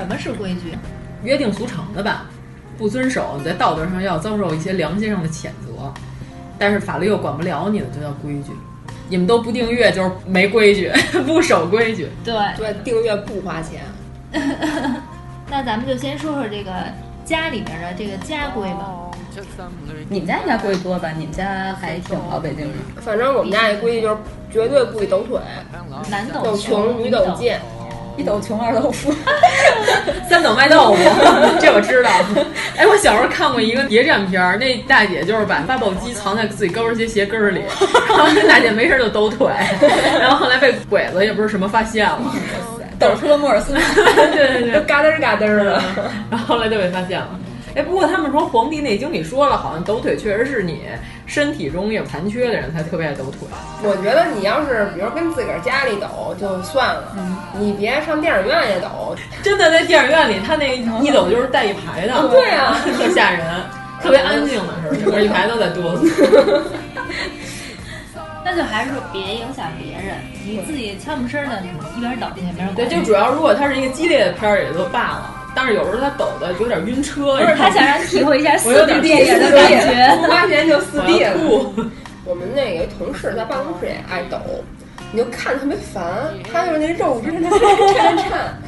什么是规矩？约定俗成的吧，不遵守，你在道德上要遭受一些良心上的谴责，但是法律又管不了你的，就叫规矩。你们都不订阅就是没规矩，不守规矩。对对，订阅不花钱。那咱们就先说说这个家里面的这个家规吧。你们家应该规矩多吧？你们家还挺老，北京的。反正我们家这规矩就是绝对不许抖腿，男抖抖穷，女抖贱。一斗穷，二斗富，三斗卖豆腐，这我知道。哎，我小时候看过一个谍战片儿，那大姐就是把发报机藏在自己高跟鞋鞋跟儿里，然后那大姐没事就抖腿，然后后来被鬼子也不是什么发现了，抖出了莫尔斯，对对对，嘎噔嘎噔的，然后后来就被发现了。哎，不过他们说《黄帝内经》里说了，好像抖腿确实是你身体中有残缺的人才特别爱抖腿。我觉得你要是比如跟自个儿家里抖就算了，嗯、你别上电影院也抖。真的在电影院里，他那一抖就是带一排的，对啊，特吓人，特别安静的时候，整个一排都在哆嗦。那就还是说别影响别人，你自己悄没声的一边抖一边对，就主要如果它是一个激烈的片儿也就罢了。但是有时候他抖的有点晕车，不是他想让你体会一下四 D 电影的感觉，不花钱就四 D 了。我们那个同事在办公室也爱抖，你就看特别烦，他就是那肉直在颤颤颤，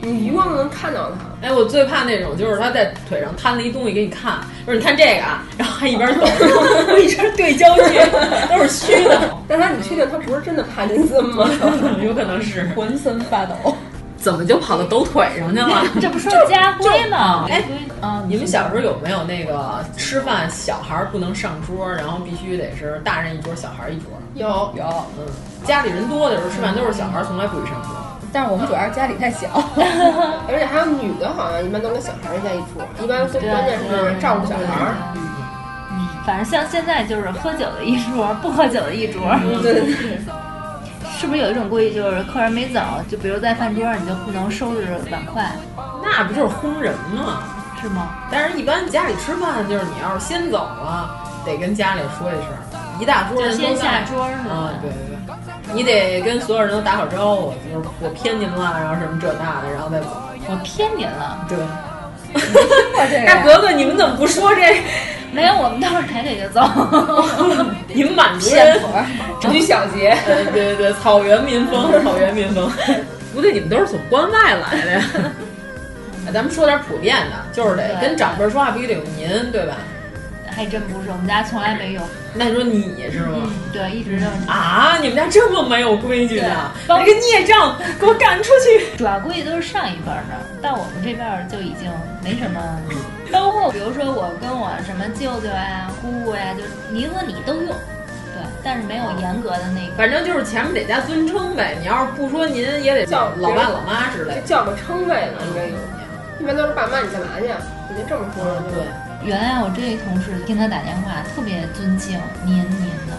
你余光都能看到他。哎，我最怕那种就是他在腿上摊了一东西给你看，就是你看这个啊，然后还一边抖，我一边对焦距都是虚的。但他你确定他不是真的帕金森吗？有可能是 浑身发抖。怎么就跑到抖腿上去了？这不是家规吗？哎，啊，你们小时候有没有那个吃饭小孩不能上桌，然后必须得是大人一桌，小孩一桌？有有，嗯，家里人多的时候吃饭都是小孩，从来不许上桌。但是我们主要是家里太小，而且还有女的，好像一般都跟小孩在一桌，一般关键是照顾小孩。嗯，反正像现在就是喝酒的一桌，不喝酒的一桌。对对对。是不是有一种规矩，就是客人没走，就比如在饭桌上，你就不能收拾碗筷？那不就是轰人吗？是吗？但是，一般家里吃饭，就是你要是先走了，得跟家里说一声，一大桌人就先下桌是吧？对对对，你得跟所有人都打好招呼，就是我偏您了，然后什么这那的，然后再走。我偏您了，对。大格格，你们怎么不说这？没有，我们都是抬腿就走。你们满族人，于小节，对对对，草原民风，草原民风。不对，你们都是从关外来的呀。咱们说点普遍的，就是得跟长辈说话必须得用您，对吧？还真不是，我们家从来没有。那你说你是吗？嗯，对，一直就是啊！你们家这么没有规矩呢？把这个孽障给我赶出去！主要规矩都是上一辈儿的，到我们这辈儿就已经没什么。包括比如说我跟我什么舅舅呀、姑姑呀，就你和你都用。对，但是没有严格的那个，反正就是前面得加尊称呗。你要是不说您，也得叫老爸老妈之类的，叫个称谓呢，应该有。一般都是爸妈，你干嘛去？你就这么说。对。原来我这一同事听他打电话特别尊敬，黏黏的，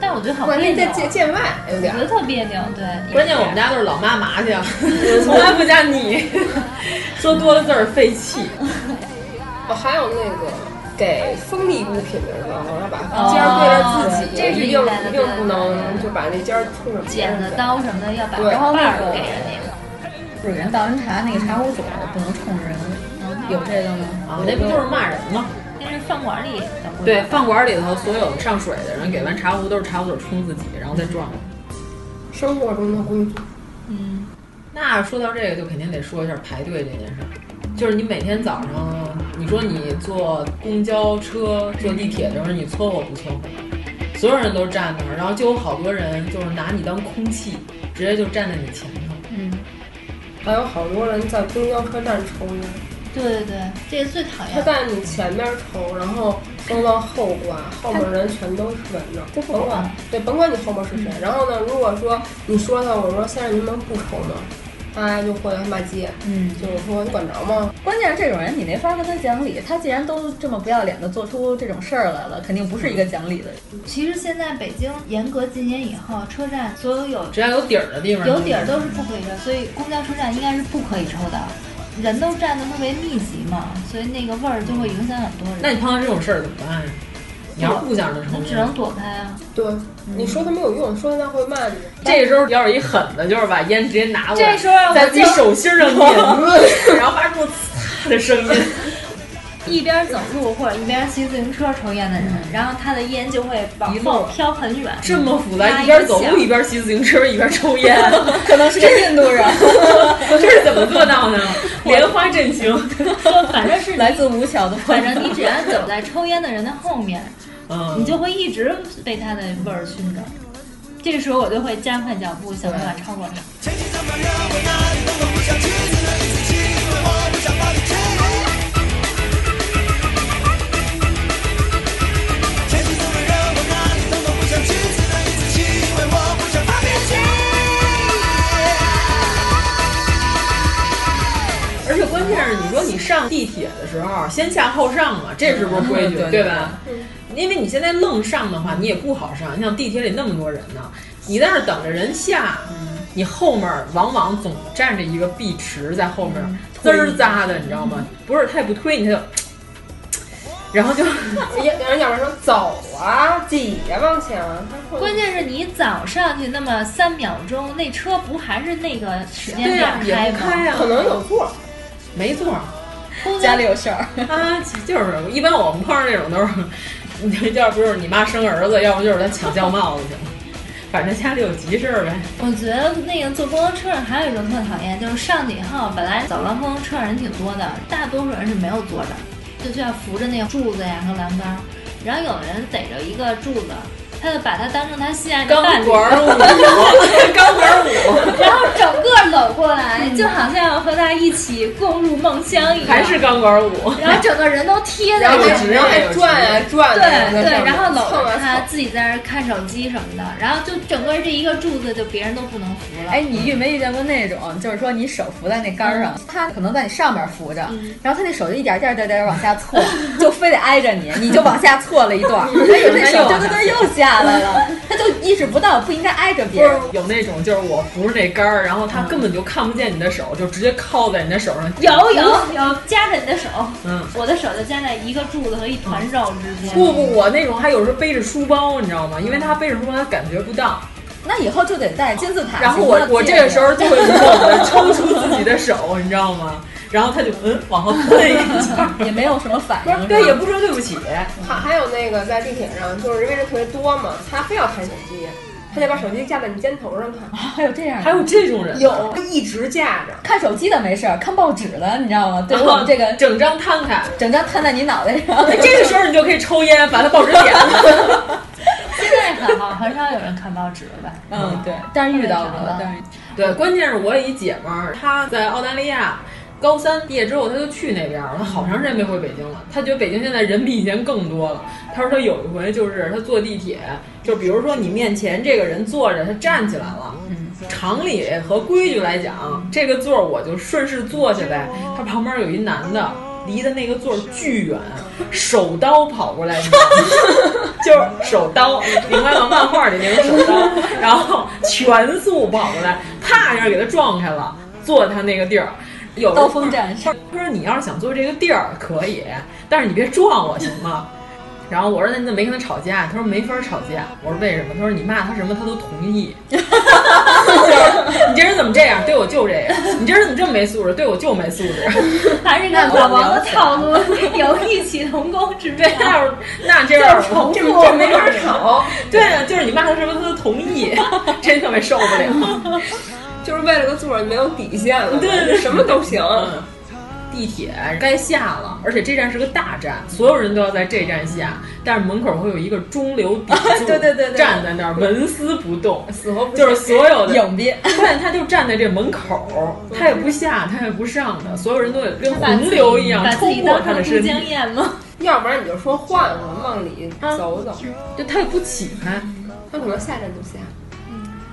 但我觉得好别扭，在见外有点，我觉得特别扭。对，关键我们家都是老妈麻去，从来不加你，说多了字儿费气。哦，还有那个给锋利物品的时候，要把尖儿对着自己，这是又又不能就把那尖儿冲着剪子刀什么的要把刀把儿给人家。不是人倒人茶那个茶壶嘴不能冲人，有这个吗？啊，那不就是骂人吗？那是饭馆里对，饭馆里头所有上水的人给完茶壶都是茶壶嘴冲自己，然后再撞。生活中的规矩。嗯，那说到这个，就肯定得说一下排队这件事儿。就是你每天早上，你说你坐公交车、坐地铁的时候，你搓火不搓火？所有人都站那儿，然后就有好多人就是拿你当空气，直接就站在你前头。嗯，还有好多人在公交车站抽烟。对对对，这个最讨厌。他在你前面抽，然后都往后挂，后面人全都是闻着，就甭管对，甭管你后面是谁。然后呢，如果说你说他，我说先生您能不抽吗？他就会骂街，嗯，就是说你管着吗？关键是这种人你没法跟他讲理，他既然都这么不要脸的做出这种事儿来了，肯定不是一个讲理的人。其实现在北京严格禁烟以后，车站所有有只要有底儿的地方，有底儿都是不可以抽，所以公交车站应该是不可以抽的。人都站的特别密集嘛，所以那个味儿就会影响很多人。那你碰到这种事儿怎么办呀？你要是不想着抽，你只能躲开啊。对，你说他没有用，说他会骂你。这个时候要是一狠的，就是把烟直接拿过来，这时候在自己手心上点，然后发出呲的声音。一边走路或者一边骑自行车抽烟的人，然后他的烟就会往后飘很远。这么复杂，一边走路一边骑自行车一边抽烟，可能是个印度人。这是怎么做到的？莲花阵型，反正是来自五桥的，反正你只要走在抽烟的人的后面，嗯，你就会一直被他的味儿熏着。这个时候我就会加快脚步，想办法超过他。而且关键是，你说你上地铁的时候先下后上嘛，这是不是规矩？对对吧？因为你现在愣上的话，你也不好上。你像地铁里那么多人呢，你在那等着人下，你后面往往总站着一个碧池在后面滋儿扎的，你知道吗？不是，他也不推你，他就，然后就，要人要不然说走啊，挤呀往前。关键是你早上去那么三秒钟，那车不还是那个时间点开吗？可能有座，没座。家里有事儿啊，就是一般我们碰上这种都是，你要不就是你妈生儿子，要不就是他抢轿帽子去了，反正家里有急事儿呗。我觉得那个坐公交车上还有一种特讨厌，就是上去以后，本来走廊公交车上人挺多的，大多数人是没有坐着，就需要扶着那个柱子呀和栏杆，然后有的人逮着一个柱子。他就把它当成他心爱的钢管舞，钢管舞，然后整个搂过来，就好像要和他一起共入梦乡一样。还是钢管舞，然后整个人都贴在那里，然后还转啊转。对对，然后搂着他自己在那看手机什么的，然后就整个这一个柱子就别人都不能扶了。哎，你遇没遇见过那种，就是说你手扶在那杆上，他可能在你上面扶着，然后他那手就一点点点点往下错，就非得挨着你，你就往下错了一段，哎呦，那手就在那又下。下来了，他就意识不到不应该挨着别人。有那种就是我扶着那杆儿，然后他根本就看不见你的手，就直接靠在你的手上。有有有夹着你的手，嗯，我的手就夹在一个柱子和一团肉之间。不不，我那种还有时候背着书包，你知道吗？因为他背着书包，他感觉不到。那以后就得带金字塔。然后我我这个时候就会默默的抽出自己的手，你知道吗？然后他就嗯往后退一下，也没有什么反应，对，也不说对不起。还还有那个在地铁上，就是因为人特别多嘛，他非要看手机，他得把手机架在你肩头上看。还有这样的，还有这种人，有一直架着看手机的没事儿，看报纸的你知道吗？对于我们这个整张摊开，整张摊在你脑袋上，哎这个时候你就可以抽烟，把他报纸点了。现在很好，很少有人看报纸了吧？嗯，对，但是遇到过了，但是对，关键是我有一姐们儿，她在澳大利亚。高三毕业之后，他就去那边了。他好长时间没回北京了。他觉得北京现在人比以前更多了。他说他有一回就是他坐地铁，就比如说你面前这个人坐着，他站起来了。嗯，常理和规矩来讲，这个座我就顺势坐下呗。他旁边有一男的，离的那个座巨远，手刀跑过来，就是手刀，明白吗？漫画里那种手刀，然后全速跑过来，啪一下给他撞开了，坐他那个地儿。有刀锋战士，他说你要是想坐这个地儿可以，但是你别撞我行吗？然后我说那你怎么没跟他吵架？他说没法吵架。我说为什么？他说你骂他什么他都同意。你这人怎么这样？对我就这样。你这人怎么这么没素质？对我就没素质。还是那老王的套路有异曲同工之妙。那那这样重复，这没法吵。对啊，就是你骂他什么他都同意，真特别受不了。就是为了个座儿没有底线了，对对，什么都行。地铁该下了，而且这站是个大站，所有人都要在这站下。但是门口会有一个中流砥柱，对对对，站在那儿纹丝不动，死活不就是所有的影逼。关键他就站在这门口，他也不下，他也不上的，所有人都得跟洪流一样 冲过他的身体。吗？要不然你就说换换，往里走走，就他也不起开，他可能下站就下。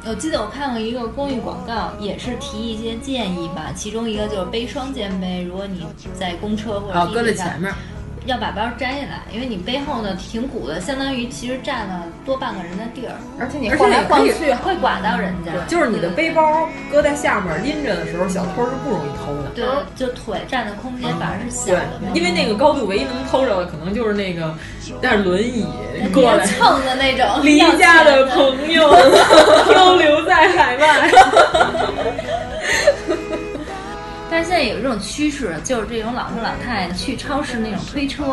我记得我看过一个公益广告，也是提一些建议吧。其中一个就是背双肩背，如果你在公车或者搁在前面，要把包摘下来，因为你背后呢挺鼓的，相当于其实占了多半个人的地儿，而且你晃来晃去会刮到人家。就是你的背包搁在下面拎着的时候，小偷是不容易偷的。对，就腿占的空间反而是小的。因为那个高度唯一能偷着的，可能就是那个带着轮椅过来蹭的那种 离家的朋友漂流在海外。但是现在有一种趋势，就是这种老头老太太去超市那种推车，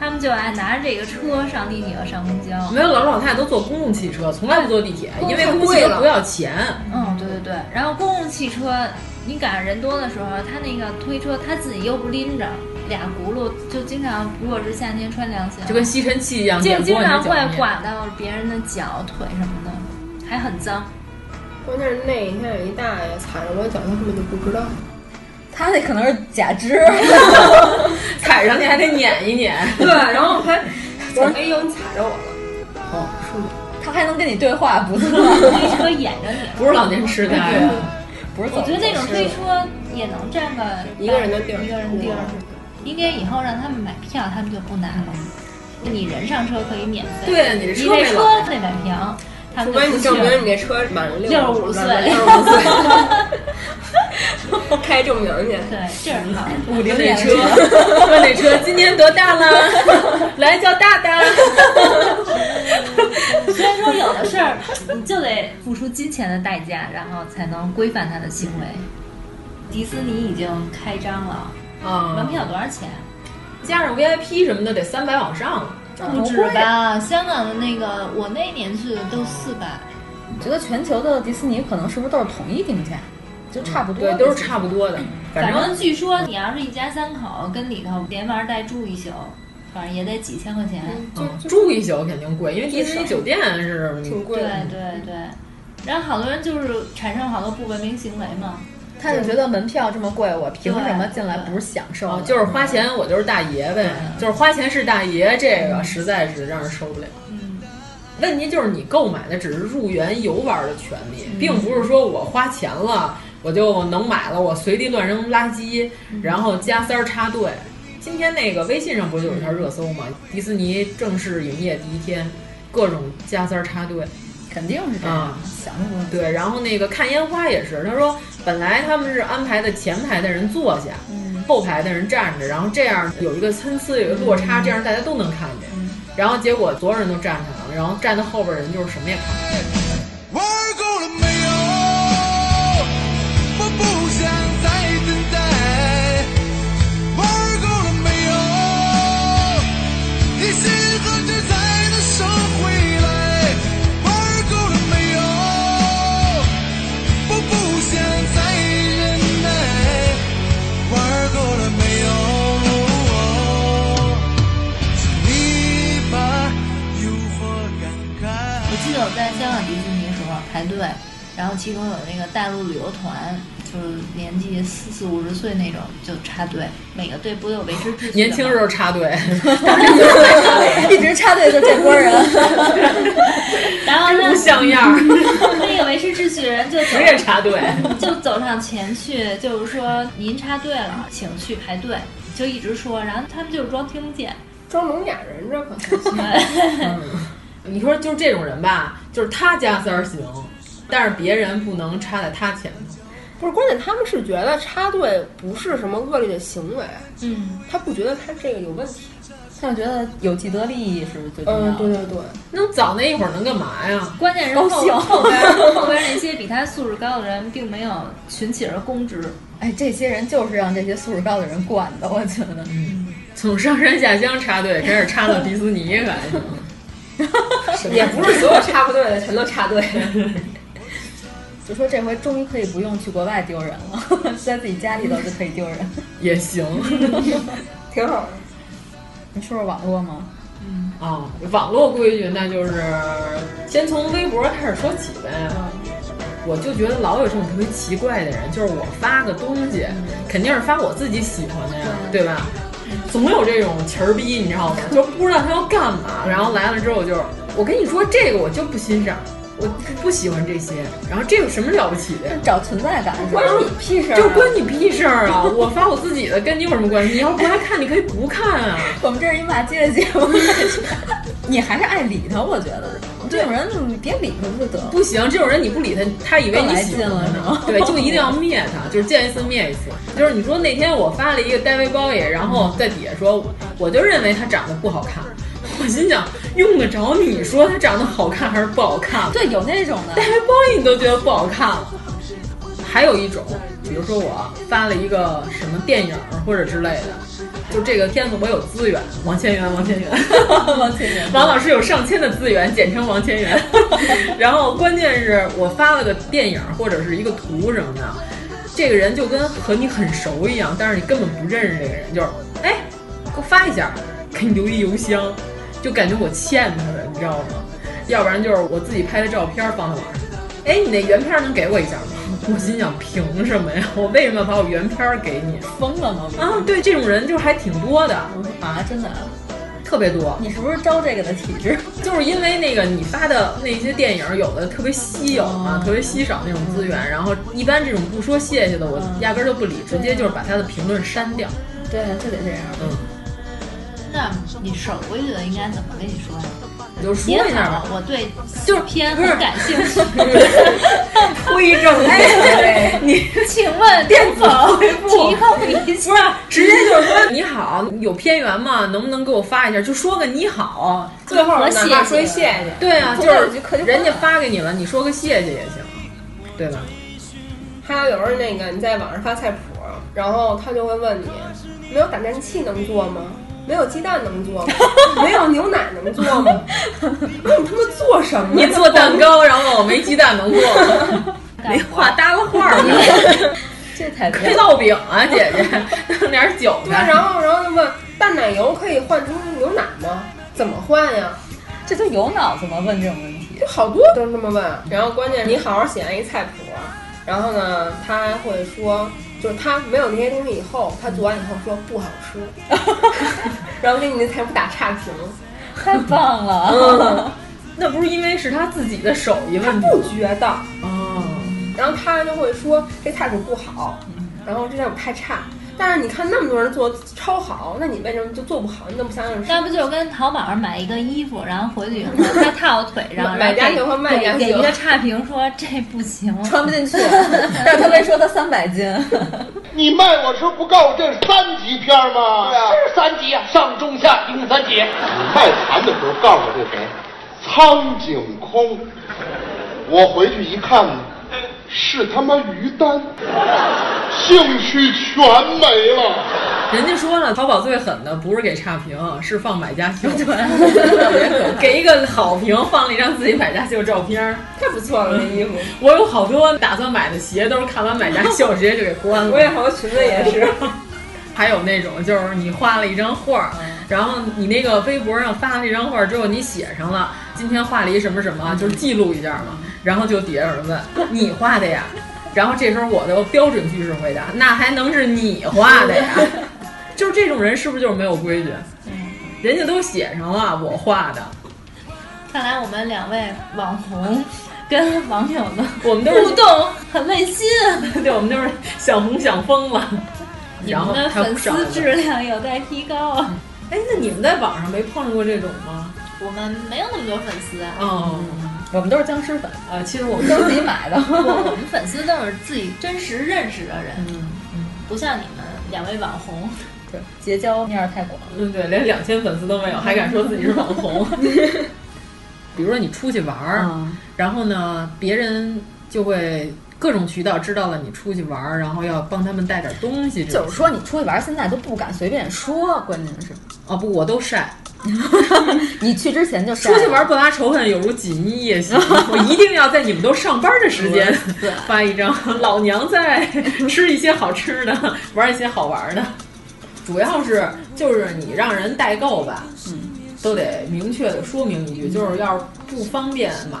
他们就爱拿着这个车上地铁和上公交。没有老头老太太都坐公共汽车，从来不坐地铁，因为公共汽车不要钱。嗯，对对对。然后公共汽车，你赶上人多的时候，他那个推车他自己又不拎着，俩轱辘就经常，如果是夏天穿凉鞋，就跟吸尘器一样，就经常会刮到别人的脚、腿什么的，还很脏。关键是那一天有一大爷踩着我脚，他根本就不知道。他那可能是假肢，踩上去还得碾一碾。对，然后还我 说：“哎呦，你踩着我了。”哦，是吗？他还能跟你对话，不错。推车掩着你，不是老年痴呆，不是。我觉得那种推车也能占个一个人的地儿，一个人的地儿。应该以后让他们买票，他们就不拿了。你人上车可以免费，对，你这车车得买票。除非你证明你那车满了六十五岁，六十五岁，开证明去。对，这是好。五菱那车，问那车今年多大了？来叫大大。虽然说有的事儿你就得付出金钱的代价，然后才能规范他的行为。迪士尼已经开张了，啊，门票多少钱？加上 VIP 什么的得三百往上了。不止吧？香港的那个，我那年去的都四百。你觉得全球的迪士尼可能是不是都是统一定价，就差不多，对，都是差不多的。反正据说你要是一家三口跟里头连玩带住一宿，反正也得几千块钱。住一宿肯定贵，因为迪士尼酒店是挺贵的。对对对。然后好多人就是产生好多不文明行为嘛。他就觉得门票这么贵，我凭什么进来不是享受？就是花钱，我就是大爷呗。就是花钱是大爷，这个实在是让人受不了。嗯，问题就是你购买的只是入园游玩的权利，并不是说我花钱了我就能买了，我随地乱扔垃圾，然后加塞儿插队。今天那个微信上不就有一条热搜吗？迪士尼正式营业第一天，各种加塞儿插队。肯定是这样，想不对，然后那个看烟花也是，他说本来他们是安排的前排的人坐下，嗯，后排的人站着，然后这样有一个参差，有一个落差，这样大家都能看见。然后结果所有人都站起来了，然后站在后边人就是什么也看不见。队，然后其中有那个大陆旅游团，就是年纪四四五十岁那种就插队，每个队不都有维持秩序？年轻时候插队 一直插队就这波人，然后呢 不像样儿。那个维持秩序的人就走职业插队，就走上前去，就是说您插队了，请去排队，就一直说，然后他们就是装听不见。装聋哑人，这可还行。你说就是这种人吧，就是他加塞儿行，但是别人不能插在他前头。不是，关键他们是觉得插队不是什么恶劣的行为，嗯，他不觉得他这个有问题。他就觉得有既得利益是最重要的。嗯，对对对。那早那一会儿能干嘛呀？关键是后高兴后边 后边那些比他素质高的人，并没有群起而攻之。哎，这些人就是让这些素质高的人惯的，我觉得。嗯，从上山下乡插队开始插到迪士尼，感觉。也不是所有插不队的全都插队。就说这回终于可以不用去国外丢人了，在自己家里头就可以丢人，也行，挺好的。你说说网络吗？嗯啊，网络规矩那就是先从微博开始说起呗。我就觉得老有这种特别奇怪的人，就是我发个东西，肯定是发我自己喜欢的呀，对吧？总有这种旗儿逼，你知道吗？就不知道他要干嘛，然后来了之后就是，我跟你说这个我就不欣赏。我不喜欢这些，然后这有什么了不起的？找存在感，关你屁事儿，就关你屁事儿啊！我发我自己的，跟你有什么关系？你要不爱看，你可以不看啊。我们这是一骂街的节目，你还是爱理他，我觉得这种人你别理他不就得了？不行，这种人你不理他，他以为你喜欢了是吗？对，就一定要灭他，就是见一次灭一次。就是你说那天我发了一个 David Bowie，然后在底下说，我就认为他长得不好看。我心想，用得着你说他长得好看还是不好看？对，有那种的，大家包你都觉得不好看了。还有一种，比如说我发了一个什么电影或者之类的，就这个片子我有资源，王千源，王千源，王千源，王老师有上千的资源，简称王千源。然后关键是我发了个电影或者是一个图什么的，这个人就跟和你很熟一样，但是你根本不认识这个人，就是哎，给我发一下，给你留一邮箱。就感觉我欠他的，你知道吗？要不然就是我自己拍的照片放在网上。哎，你那原片能给我一下吗？我心想，凭什么呀？我为什么要把我原片给你？疯了吗？啊，对，这种人就还挺多的啊，真的，特别多。你是不是招这个的体质？就是因为那个你发的那些电影，有的特别稀有嘛，特别稀少那种资源，然后一般这种不说谢谢的，我压根儿就不理，直接就是把他的评论删掉。对，就得这样。嗯。那你守规矩的应该怎么跟你说呀？你就说一下吧。我对就是偏很感兴趣。推正哎，你请问 电子回复提供一不是直接就是说你好，有片源吗？能不能给我发一下？就说个你好，最后哪怕说谢谢。对啊，就是人家发给你了，你说个谢谢也行，对吧？还有有时候那个你在网上发菜谱，然后他就会问你，没有打蛋器能做吗？没有鸡蛋能做吗？没有牛奶能做吗？那你他妈做什么？你做蛋糕，然后我没鸡蛋能做吗？没画搭了画儿。这才可以烙饼啊，姐姐，弄点韭菜。对，然后然后就问淡奶油可以换成牛奶吗？怎么换呀？这都有脑子吗？问这种问题，就好多都这么问。然后关键你好好写完一菜谱，然后呢，他还会说。就是他没有那些东西以后，他做完以后说不好吃，然后给你那菜谱打差评，太棒了。嗯，那不是因为是他自己的手艺问题，他不觉得哦。然后他就会说这菜谱不好，然后这菜谱太差。但是你看那么多人做超好，那你为什么就做不好？你怎么不想想？那不就跟淘宝上买一个衣服，然后回去以后他套腿上，买家秀和卖家秀给一个差评说这不行，穿不进去。但是他没说他三百斤。你卖我时候不告诉我这是三级片吗？对啊，这是三级啊，上中下一共三级。卖盘的时候告诉我这谁？苍井空。我回去一看呢。是他妈于丹，兴趣全没了。人家说了，淘宝最狠的不是给差评，是放买家秀。给一个好评，放了一张自己买家秀照片，太不错了。那衣服，我有好多打算买的鞋，都是看完买家秀直接就给关了。我也好多裙子也是。还有那种就是你画了一张画，然后你那个微博上发这张画之后，你写上了今天画了一什么什么，就是记录一下嘛。然后就底下有人问 你画的呀，然后这时候我的标准句式回答，那还能是你画的呀？就是这种人是不是就是没有规矩？人家都写上了我画的。看来我们两位网红跟网友的我们都是互动很内心，对，我们都是想红想疯了。你们的粉丝质量有待提高啊！哎，那你们在网上没碰上过这种吗？我们没有那么多粉丝啊。哦，我们都是僵尸粉啊。其实我们都是自己买的。我们粉丝都是自己真实认识的人，嗯嗯，不像你们两位网红，对，结交面儿太广。嗯，对，连两千粉丝都没有，还敢说自己是网红。比如说你出去玩儿，嗯、然后呢，别人就会各种渠道知道了你出去玩儿，然后要帮他们带点东西。就是说你出去玩儿，现在都不敢随便说，关键是哦不，我都晒。你去之前就晒。出去玩不拉仇恨，有如锦衣夜行。我一定要在你们都上班的时间发一张，老娘在 吃一些好吃的，玩一些好玩的。主要是就是你让人代购吧，嗯。都得明确的说明一句，就是要是不方便买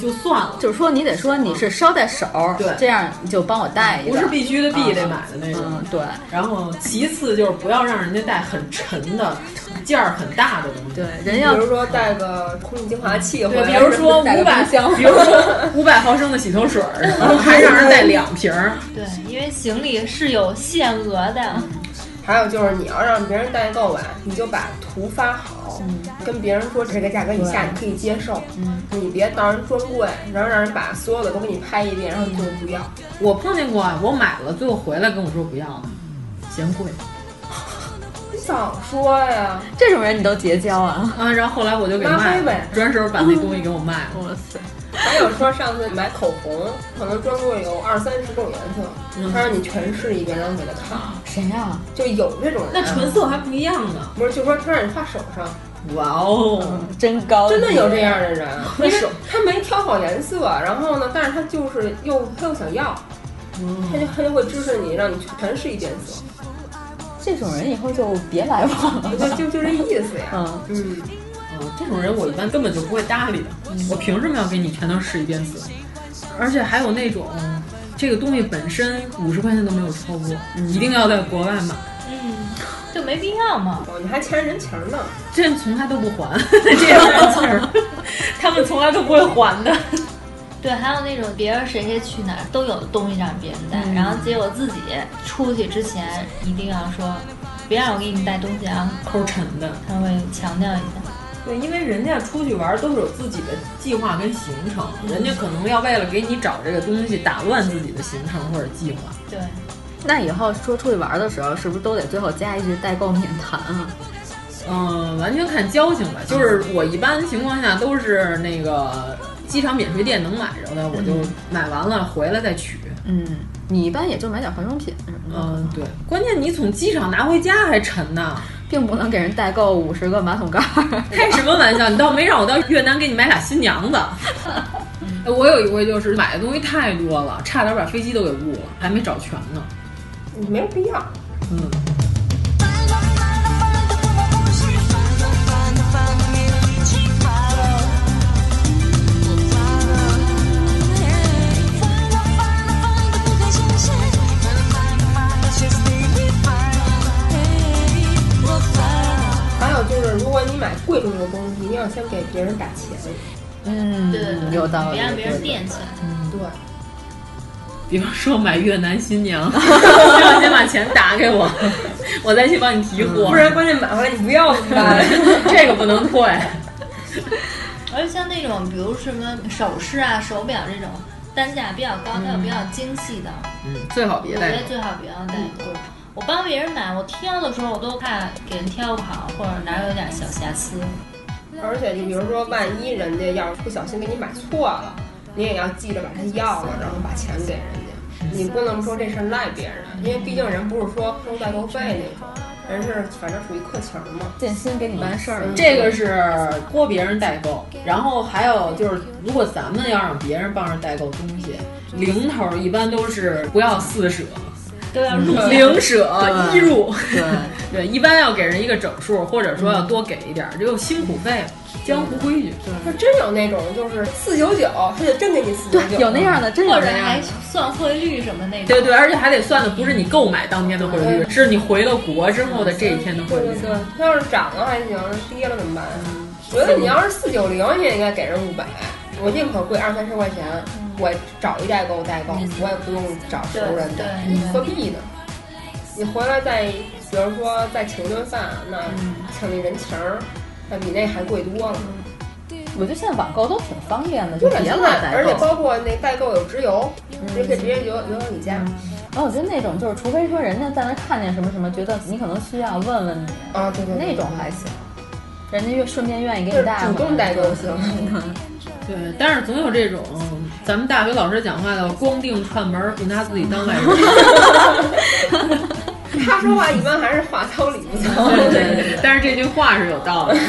就算了。就是说你得说你是捎带手，对，这样你就帮我带一个，不是必须的必得买的那种。嗯，对。然后其次就是不要让人家带很沉的、件儿很大的东西。对，人要比如说带个空气净化器，对，比如说五百，比如说 五百毫升的洗头水，然后还让人带两瓶儿。对，因为行李是有限额的。还有就是你要让别人代购吧，你就把图发好，嗯、跟别人说这个价格以下你可以接受，嗯，你别到人专柜，然后让人把所有的都给你拍一遍，然后你就不要。我碰见过，我买了，最后回来跟我说不要了，嫌贵。你早说呀！这种人你都结交啊？啊，然后后来我就给卖了，转手把那东西给我卖了。哇塞！还有说上次买口红，可能专柜有二三十种颜色，他让你全试一遍，然后给他看。谁呀？就有这种人。那纯色还不一样呢。不是，就说他让你画手上。哇哦，真高！真的有这样的人，因为他没挑好颜色，然后呢，但是他就是又他又想要，他就他就会支持你，让你全试一遍色。这种人以后就别来往了，就就就这意思呀。嗯嗯。这种人我一般根本就不会搭理的，我凭什么要给你全都试一遍色？而且还有那种，这个东西本身五十块钱都没有超过，一定要在国外买，嗯，就没必要嘛。哦，你还欠人情呢，这人从来都不还，这样人情，他们从来都不会还的。对，还有那种别人谁谁去哪儿都有东西让别人带，嗯、然后结果自己出去之前一定要说，别让我给你带东西啊，抠沉的，他会强调一下。对，因为人家出去玩都是有自己的计划跟行程，人家可能要为了给你找这个东西打乱自己的行程或者计划。对，那以后说出去玩的时候，是不是都得最后加一句代购免谈啊？嗯，完全看交情吧。就是我一般情况下都是那个机场免税店能买着的，我就买完了回来再取。嗯，你一般也就买点化妆品什么的。嗯，对，关键你从机场拿回家还沉呢。并不能给人代购五十个马桶盖，开什么玩笑！你倒没让我到越南给你买俩新娘子。我有一回就是买的东西太多了，差点把飞机都给误了，还没找全呢。你没有必要。嗯。嗯，对对对，有道理，别让别人惦记。嗯，对。比方说买越南新娘，最 好先把钱打给我，我再去帮你提货。不然关键买回来你不要怎么办？这个不能退。而且像那种，比如什么首饰啊、手表这种，单价比较高，但又比较精细的，嗯，最好别带。我觉得最好不要带。我帮别人买，我挑的时候我都怕给人挑不好，或者哪有点小瑕疵。而且你比如说，万一人家要是不小心给你买错了，你也要记着把它要了，然后把钱给人家。你不能说这事赖别人，因为毕竟人不是说收代购费那种，人是反正属于客情嘛，尽心给你办事儿。这个是托别人代购，然后还有就是，如果咱们要让别人帮着代购东西，零头一般都是不要四舍。都要入零舍一入。对 对，一般要给人一个整数，或者说要多给一点，这有辛苦费，江湖规矩。就真有那种就是四九九，他就真给你四九九，有那样的，真有那样还的。算汇率什么那种。对对，而且还得算的不是你购买当天的汇率，是你回了国之后的这一天的汇率。对对对，他要是涨了还行，跌了怎么办？我觉得你要是四九零，你也应该给人五百，我宁可贵二三十块钱，我找一代购代购，我也不用找熟人的，何必呢？你回来再，比如说再请顿饭，那请那人情儿，那比那还贵多了。我觉得现在网购都挺方便的，就对，别现在老代购。而且包括那代购有直邮，你可以直接邮邮到你家。然后我觉得那种就是，除非说人家在那看见什么什么，觉得你可能需要，问问你啊，对对，那种还行。人家愿顺便愿意给就是你带，主动代购行。对，但是总有这种咱们大学老师讲话的光腚串门，不拿自己当外人。他说话一般还是话糙理不糙。对对对，但是这句话是有道理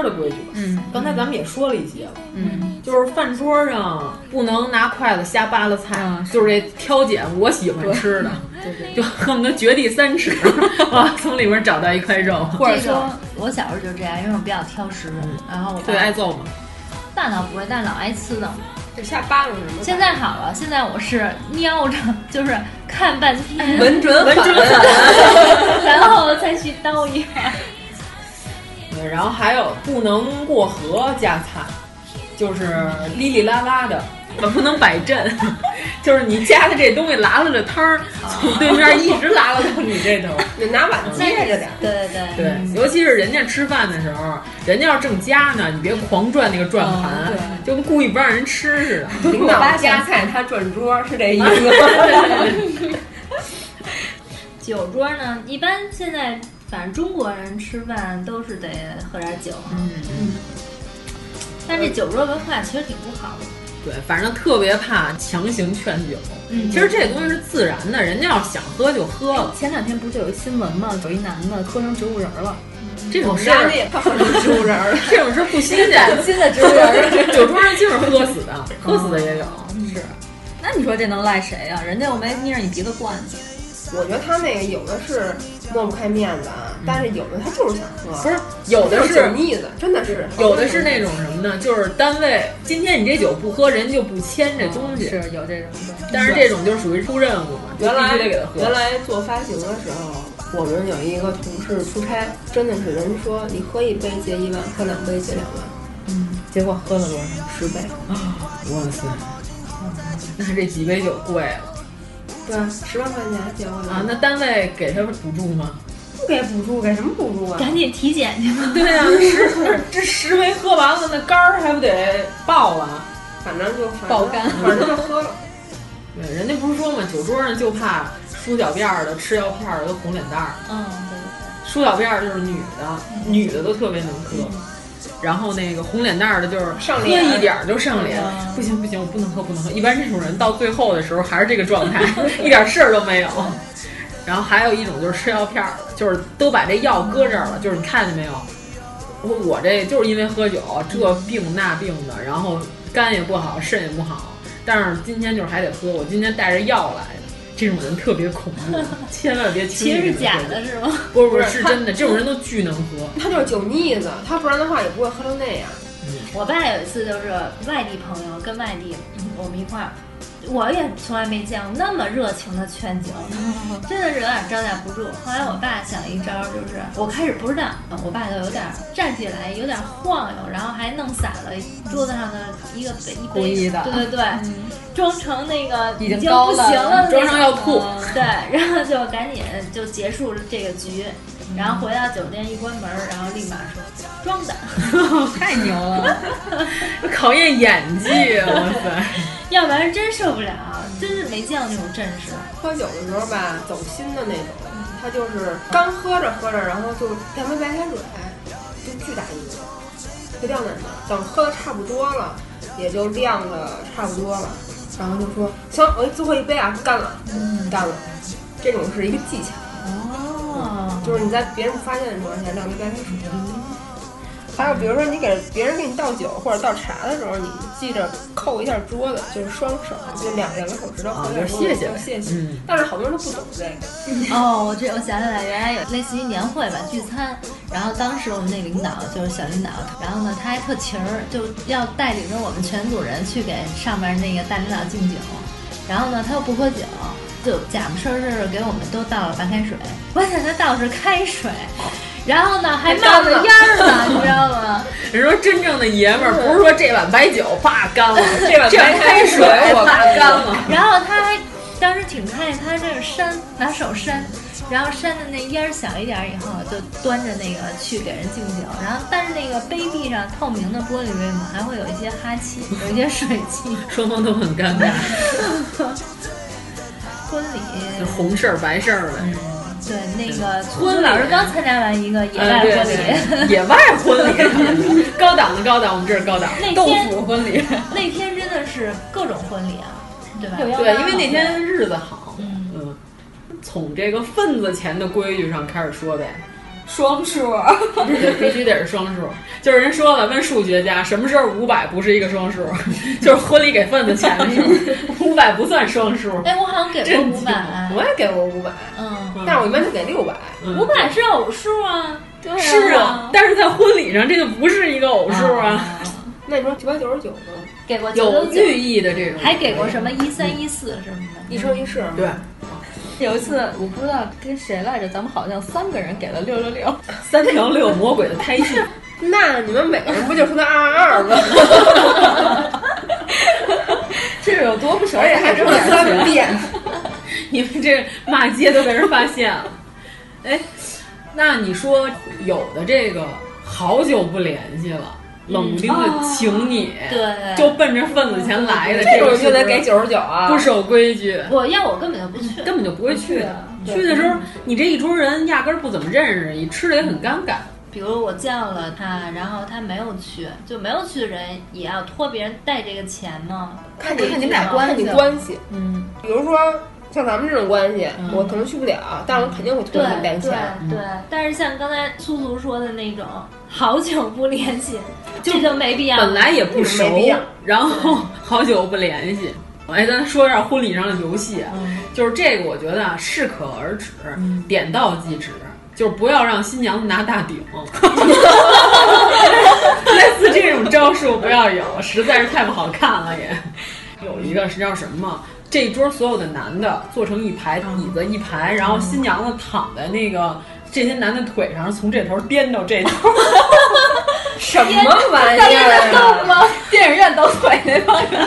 桌的规矩吧。嗯，刚才咱们也说了一些了。嗯，就是饭桌上不能拿筷子瞎扒拉菜，嗯就是这挑拣我喜欢吃的，对对就恨不得掘地三尺 啊，从里面找到一块肉。或者说我小时候就这样，因为我比较挑食，然后我对，挨揍嘛。那倒不会，但老挨呲的。就瞎扒拉什么？现在好了，现在我是瞄着，就是看半天，稳准稳准，然后再去叨一下。对，然后还有不能过河夹菜，就是哩哩啦啦的，不能摆阵，就是你夹的这东西拉了这汤儿，从对面一直拉拉到你这头。你拿碗接着点。对对对，尤其是人家吃饭的时候，人家要正夹呢，你别狂转那个转盘，就跟故意不让人吃似的。领导夹菜，他转桌是这 意思。酒桌呢，一般现在反正中国人吃饭都是得喝点酒，嗯嗯。但这酒桌文化其实挺不好的。对，反正特别怕强行劝酒。嗯，其实这东西是自然的，人家要想喝就喝了。前两天不是就有一新闻吗？有一男的喝成植物人了。这种事儿，植物人了，这种事儿不新鲜。新的植物人，酒桌上就是喝死的，喝死的也有。是，那你说这能赖谁呀、人家又没捏着你鼻子灌你。我觉得他那个有的是抹不开面子，啊，但是有的他就是想喝。不是，有的是酒腻子，真的是。有的是那种什么呢？就是单位今天你这酒不喝，人就不签这东西。是有这种，但是这种就是属于出任务嘛，原来必须得给他喝。原来做发行的时候，我们有一个同事出差，真的是人说你喝一杯结一万，喝两杯结两万。嗯，结果喝了多少？十杯啊。哇塞！那这几杯酒贵了。对，十万块钱结婚啊！那单位给他补助吗？不给补助，给什么补助啊？赶紧体检去吧。对啊，十这十 杯喝完了，那肝儿还不得爆了？反正就爆肝，反正就喝了。对，人家不是说嘛，酒桌上就怕梳小辫儿的、吃药片儿的、红脸蛋儿。嗯，对对。梳小辫儿就是女的，女的都特别能喝。然后那个红脸蛋儿的，就是喝一点儿就上脸，不行不行，我不能喝不能喝。一般这种人到最后的时候还是这个状态，一点事儿都没有。然后还有一种就是吃药片儿的，就是都把这药搁这儿了，就是你看见没有？我我这就是因为喝酒，这病那病的，然后肝也不好，肾也不好，但是今天就是还得喝，我今天带着药来的。这种人特别恐怖，千万别轻易。其实是假的，是吗？不是不是，是真的。这种人都巨能喝，他就是酒腻子，他不然的话也不会喝成那样。我爸有一次就是外地朋友跟外地，我们一块儿我也从来没见过那么热情的劝酒，真的是有点招架不住。后来我爸想一招，就是我开始不知道，我爸就有点站起来，有点晃悠，然后还弄洒了桌子上的一个杯一故意的杯，对对对，装成那个已经不行了装成要吐对，然后就赶紧就结束了这个局。然后回到酒店一关门，然后立马说装的，太牛了，考验演技，啊哇塞！真受不了，真是没见过那种阵势。喝酒的时候吧，走心的那种，他就是刚喝着喝着，然后就两杯白开水，就巨大一个，就晾在那儿。等喝的差不多了，也就晾的差不多了，然后就说行，我最后一杯啊，干了，干了。这种是一个技巧，哦，就是你在别人不发现的情况下晾杯白开水。还有比如说你给别人给你倒酒或者倒茶的时候，你记着扣一下桌子，就是双手，就两两个手指头啊扣在桌子就是谢谢谢谢。嗯但是好多人都不懂这个。哦，我这我想起来，原来有类似于年会吧，聚餐。然后当时我们那领导就是小领导，然后呢他还特勤儿，就要带领着我们全组人去给上面那个大领导敬酒。然后呢他又不喝酒，就假不事儿似的给我们都倒了白开水。关键他倒的是开水，然后呢还冒着烟儿呢，你知道吗？人说真正的爷们儿不是说这碗白酒啪干了，这碗白开水我啪干了。然后他还当时挺开心，他这是扇，拿手扇，然后扇的那烟儿小一点儿以后，就端着那个去给人敬酒。然后但是那个杯壁上透明的玻璃杯嘛，还会有一些哈气，有一些水汽。双方都很尴尬，婚礼，红事儿白事儿的。对那个村老师刚参加完一个野外婚礼，野外婚礼，高档的高档，我们这是高档。豆腐婚礼，那天真的是各种婚礼啊，对吧？对，因为那天日子好，嗯，从这个份子钱的规矩上开始说呗。双数，对，必须得是双数。就是人说了，问数学家，什么时候五百不是一个双数？就是婚礼给份子钱的时候，五百不算双数。哎，我好像给过五百，我也给过五百，嗯，但是我一般就给六百。五百是偶数啊，对是啊，但是在婚礼上这就不是一个偶数啊，那你说九百九十九呢？给过有999寓意的这种，还给过什么一三一四什么的，一生一世。对，有一次我不知道跟谁来着，咱们好像三个人给了六六六，三条六魔鬼的胎记。那你们每个人不就说他二二二吗？这是有多不熟，而且还说了三遍。你们这骂街都被人发现了。哎，那你说有的这个好久不联系了，冷不丁的请你，对就奔着份子钱来的，这种种就得给九十九啊！不守规矩，我要我根本就不去，根本就不会去的。去的时候，你这一桌人压根儿不怎么认识，你吃的也很尴尬。比如我叫了他，然后他没有去，就没有去的人也要托别人带这个钱吗？看你看你们俩关系关系。嗯，比如说像咱们这种关系，我可能去不了，但是我肯定会托对你带对钱。对，但是像刚才苏苏说的那种，好久不联系，这就没必要。本来也不熟然后好久不联系。哎，咱说一下婚礼上的游戏，啊，就是这个，我觉得啊，适可而止，点到即止，就是不要让新娘子拿大饼，类似这种招数不要有，实在是太不好看了也。有一个是叫什么吗？这一桌所有的男的坐成一排，椅子一排，然后新娘子躺在那个这些男的腿上，从这头颠到这头。什么玩意儿啊？吗？电影院抖腿那帮人，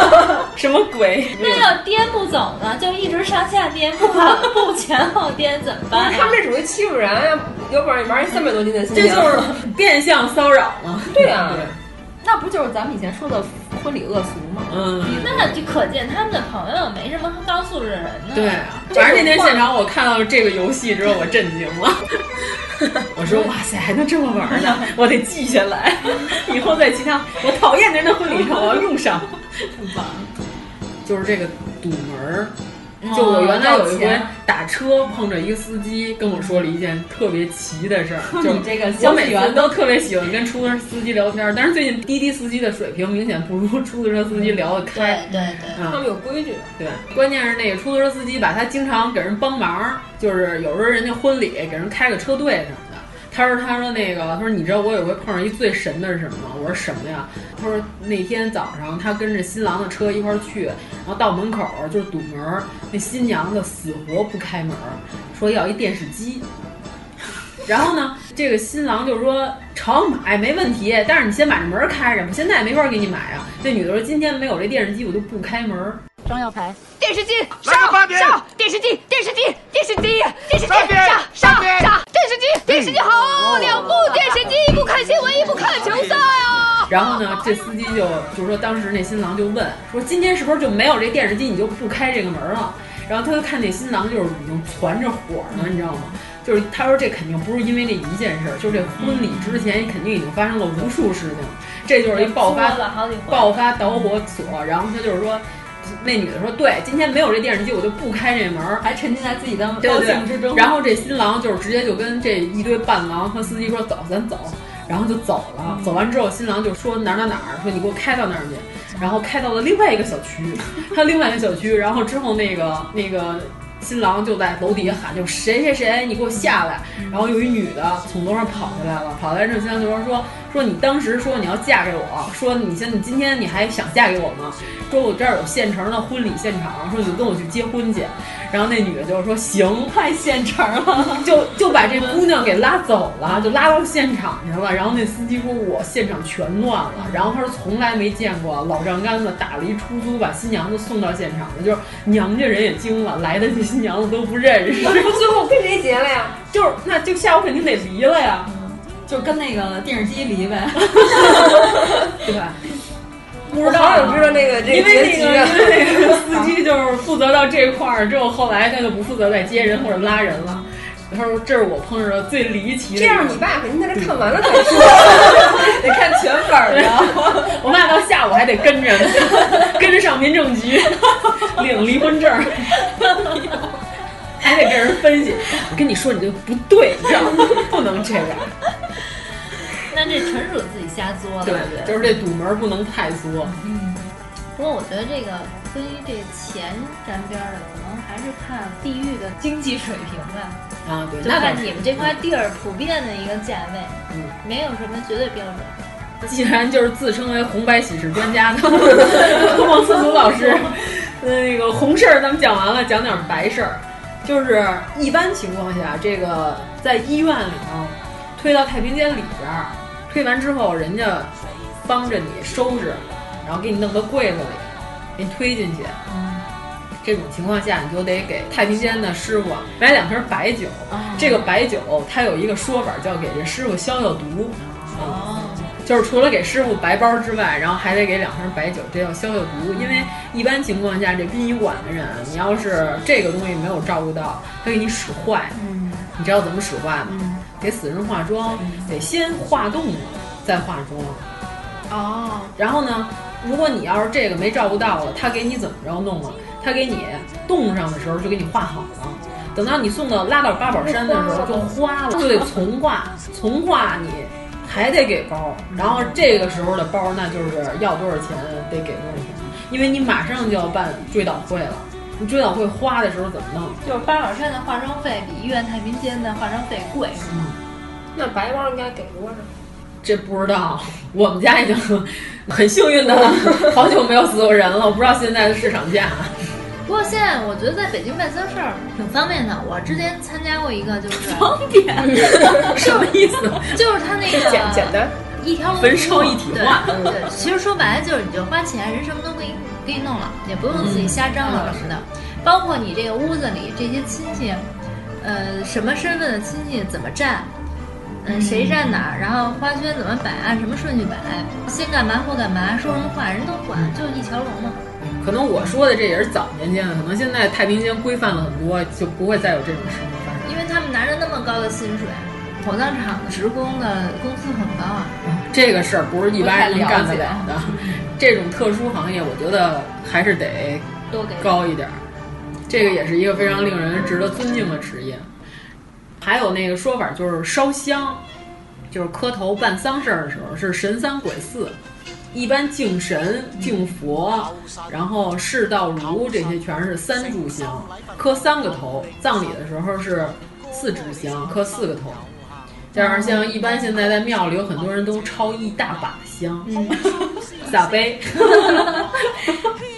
什么鬼？那要颠不走呢，就一直上下颠，不 不前后颠怎么办啊？他们这属于欺负人啊！有本事你玩一三百多斤的新娘，这就是变相骚扰吗。对啊，那不就是咱们以前说的婚礼恶俗嘛？嗯，那就可见他们的朋友没什么高素质的人呢。对啊，反正那天现场我看到这个游戏之后，我震惊了。我说哇塞，还能这么玩呢？我得记下来，以后在其他我讨厌的人的婚礼上我要用上。就是这个堵门儿。就我原来有一回打车碰着一个司机跟我说了一件特别奇的事儿，就你这个我每次都特别喜欢跟出租车司机聊天，但是最近滴滴司机的水平明显不如出租车司机聊得开。对对对，嗯。他们有规矩。对，关键是那个出租车司机吧，他经常给人帮忙，就是有时候人家婚礼给人开个车队什么的，他说他说那个他说你知道我有回碰上一最神的是什么吗？我说什么呀？他说那天早上他跟着新郎的车一块去，然后到门口就是堵门，那新娘子死活不开门，说要一电视机。然后呢，这个新郎就说成买没问题，但是你先把这门开着，我现在没法给你买啊。这女的说今天没有这电视机，我就不开门。张耀牌，电视机来个八点上电视机，电视机，电视机，电视机上上上电视机，电视机好，两部电视机，一部看新闻，一部看球赛啊。然后呢，这司机就就说，当时那新郎就问说，今天是不是就没有这电视机，你就不开这个门了？然后他就看那新郎就是已经攒着火呢，你知道吗？就是他说这肯定不是因为这一件事儿，就是这婚礼之前肯定已经发生了无数事情，这就是一爆发了好爆发导火索。然后他就是说，那女的说对，今天没有这电视机，我就不开这门儿，还沉浸在自己的高兴之中。然后这新郎就是直接就跟这一堆伴郎和司机说走，咱走，然后就走了。走完之后，新郎就说哪儿哪儿哪儿，说你给我开到那儿去，然后开到了另外一个小区，还有另外一个小区，然后之后那个那个。新郎就在楼底下喊，就谁谁谁，你给我下来！然后有一女的从楼上跑下来了，跑下来之后，新郎就说说说你当时说你要嫁给我，说你现你今天你还想嫁给我吗？说我这儿有现成的婚礼现场，说你就跟我去结婚去。然后那女的就说行，太现成了，就就把这姑娘给拉走了，就拉到现场去了。然后那司机说：“我现场全乱了。”然后他说：“从来没见过老丈杆子打了一出租把新娘子送到现场的，就是娘家人也惊了，来的这新娘子都不认识。最后跟谁结了呀？就是那就下午肯定得离了呀，就跟那个电视机离呗，对吧？不知道，好想知道那个这因为那个啊。因为那个司机就是负责到这块儿之后，后来他就不负责再接人或者拉人了。他说：“这是我碰上的最离奇的。”这样，你爸肯定在这看完了再说。得看全本儿的。我爸到下午还得跟着呢，跟着上民政局领离婚证，还得跟人分析。我跟你说，你这不对，你知道吗？不能这样。那这纯属自己瞎作了。对对就是这堵门不能太作。嗯，不过我觉得这个跟这钱沾边儿的，可能还是看地域的经济水平吧。啊，对，就看你们这块地儿普遍的一个价位，嗯，没有什么绝对标准。既然就是自称为红白喜事专家的王 思聪老师，那个红事儿咱们讲完了，讲点白事儿。就是一般情况下，这个在医院里头推到太平间里边儿，推完之后，人家帮着你收拾，然后给你弄到柜子里，给你推进去。这种情况下，你就得给太平间的师傅买两瓶白酒。这个白酒它有一个说法，叫给这师傅消消毒。哦，就是除了给师傅白包之外，然后还得给两瓶白酒，这叫消消毒。因为一般情况下，这殡仪馆的人，你要是这个东西没有照顾到，他给你使坏。嗯，你知道怎么使坏吗？给死人化妆，得先化冻了再化妆。哦，然后呢，如果你要是这个没照顾到了，他给你怎么着弄了？他给你冻上的时候就给你化好了，等到你送到拉到八宝山的时候就花了，就得从化，从化你还得给包，然后这个时候的包那就是要多少钱得给多少钱，因为你马上就要办追悼会了，你追悼会花的时候怎么弄？就是八宝山的化妆费比医院太平间的化妆费贵，是吗？那白包应该给多少？这不知道，我们家已经很幸运的了好久没有死过人了，我不知道现在的市场价。不过现在我觉得在北京办丧事儿挺方便的。我之前参加过一个，就是方便 什么意思？就是他那个简简单，一条龙焚烧一体化对对，其实说白了就是你就花钱，人什么都给你给你弄了，也不用自己瞎张罗什么的。包括你这个屋子里这些亲戚，呃，什么身份的亲戚怎么站，嗯，谁站哪儿，然后花圈怎么摆，按什么顺序摆，先干嘛后干嘛，说什么话人都管，就一条龙嘛。可能我说的这也是早年间的，可能现在太平间规范了很多，就不会再有这种事情发生。因为他们拿着那么高的薪水，火葬场的职工的工资很高啊。这个事儿不是一般人能干得了的，这种特殊行业，我觉得还是得多给高一点儿。这个也是一个非常令人值得尊敬的职业。还有那个说法就是烧香，就是磕头办丧事儿的时候是神三鬼四，一般敬神、敬佛，然后事到如这些全是三炷香，磕三个头。葬礼的时候是四支香，磕四个头。加上像一般现在在庙里有很多人都抄一大把香，撒杯。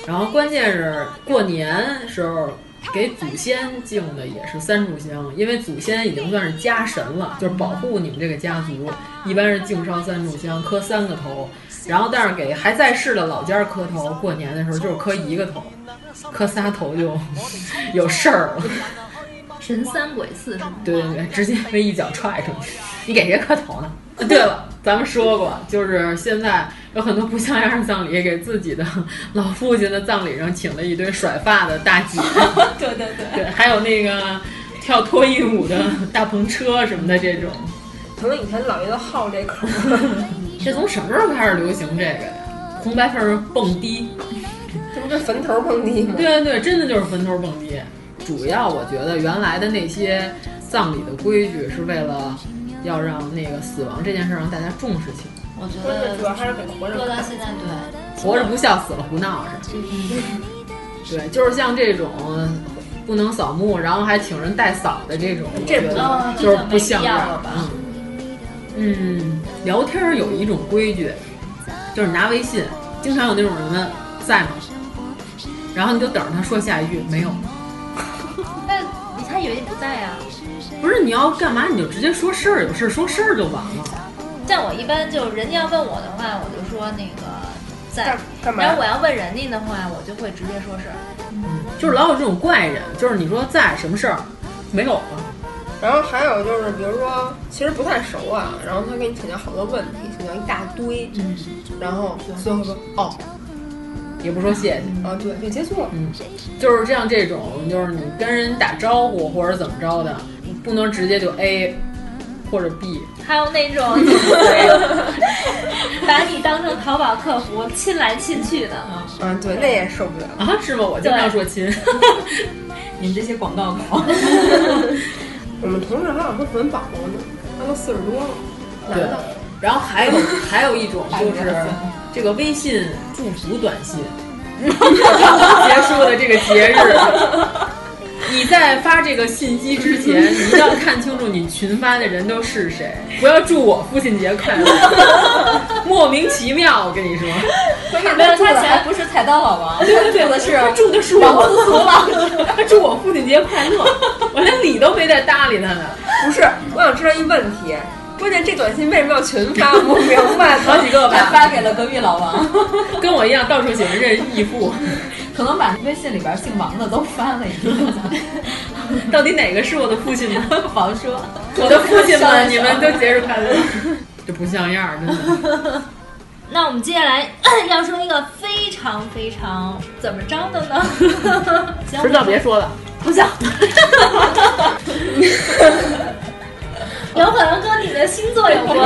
然后关键是过年时候给祖先敬的也是三炷香，因为祖先已经算是家神了，就是保护你们这个家族，一般是敬烧三炷香，磕三个头。然后但是给还在世的老家儿磕头，过年的时候就是磕一个头，磕仨头就 有事儿了。神三鬼四是吗？对对对，直接被一脚踹出去。你给谁磕头呢？对了，咱们说过，就是现在有很多不像样的葬礼，给自己的老父亲的葬礼上请了一堆甩发的大姐，对对对对，还有那个跳脱衣舞的大篷车什么的这种。可能以前老爷子好这口，这从什么时候开始流行这个呀？红白缝蹦迪，这不就坟头蹦迪吗？对对对，真的就是坟头蹦迪。主要我觉得原来的那些葬礼的规矩是为了要让那个死亡这件事让大家重视起来。我觉得主要还是给活着到现在对，活着不孝，死了胡闹是吧？对，就是像这种不能扫墓，然后还请人代扫的这种，这不我觉得哦就是不像样了吧嗯嗯，聊天儿有一种规矩，就是拿微信，经常有那种人问在吗？然后你就等着他说下一句没有。他以为你不在呀、不是你要干嘛你就直接说事儿，有事儿说事儿就完了。像我一般就人家要问我的话，我就说那个在干，嘛然后我要问人家的话，我就会直接说事儿。就是老有这种怪人，就是你说在什么事儿，没有了。然后还有就是，比如说其实不太熟啊，然后他给你请教好多问题，请教一大堆，嗯，然后最后说哦也不说谢谢。啊对，就结束了。嗯，就是这样，这种就是你跟人打招呼或者怎么着的，你不能直接就 A 或者 B。还有那种 把你当成淘宝客服亲来亲去的，啊对，那也受不了。啊，是吗？我经常说亲。你们这些广告口 我们同事还有说文保呢，他都四十多了，男对的。，然后还有还有一种就是这个微信祝福短信，结束的这个节日。你在发这个信息之前，你一定要看清楚你群发的人都是谁，不要祝我父亲节快乐，莫名其妙。我跟你说，关键他住的还不是彩蛋老王，对对对，的是他住的是王我思聪老师。他祝我父亲节快乐，我连理都没带搭理他呢。不是，我想知道一问题，关键这短信为什么要群发？我不明白。好几个吧，还 发给了隔壁老王，跟我一样到处喜欢认义父。可能把微信里边姓王的都翻了一遍。到底哪个是我的父亲呢？王说：“我的父亲们，你们都节日快乐！这不像样儿，真的。那我们接下来 要说一个非常非常怎么着的呢？行知道别说了，不行，有可能跟你的星座有关。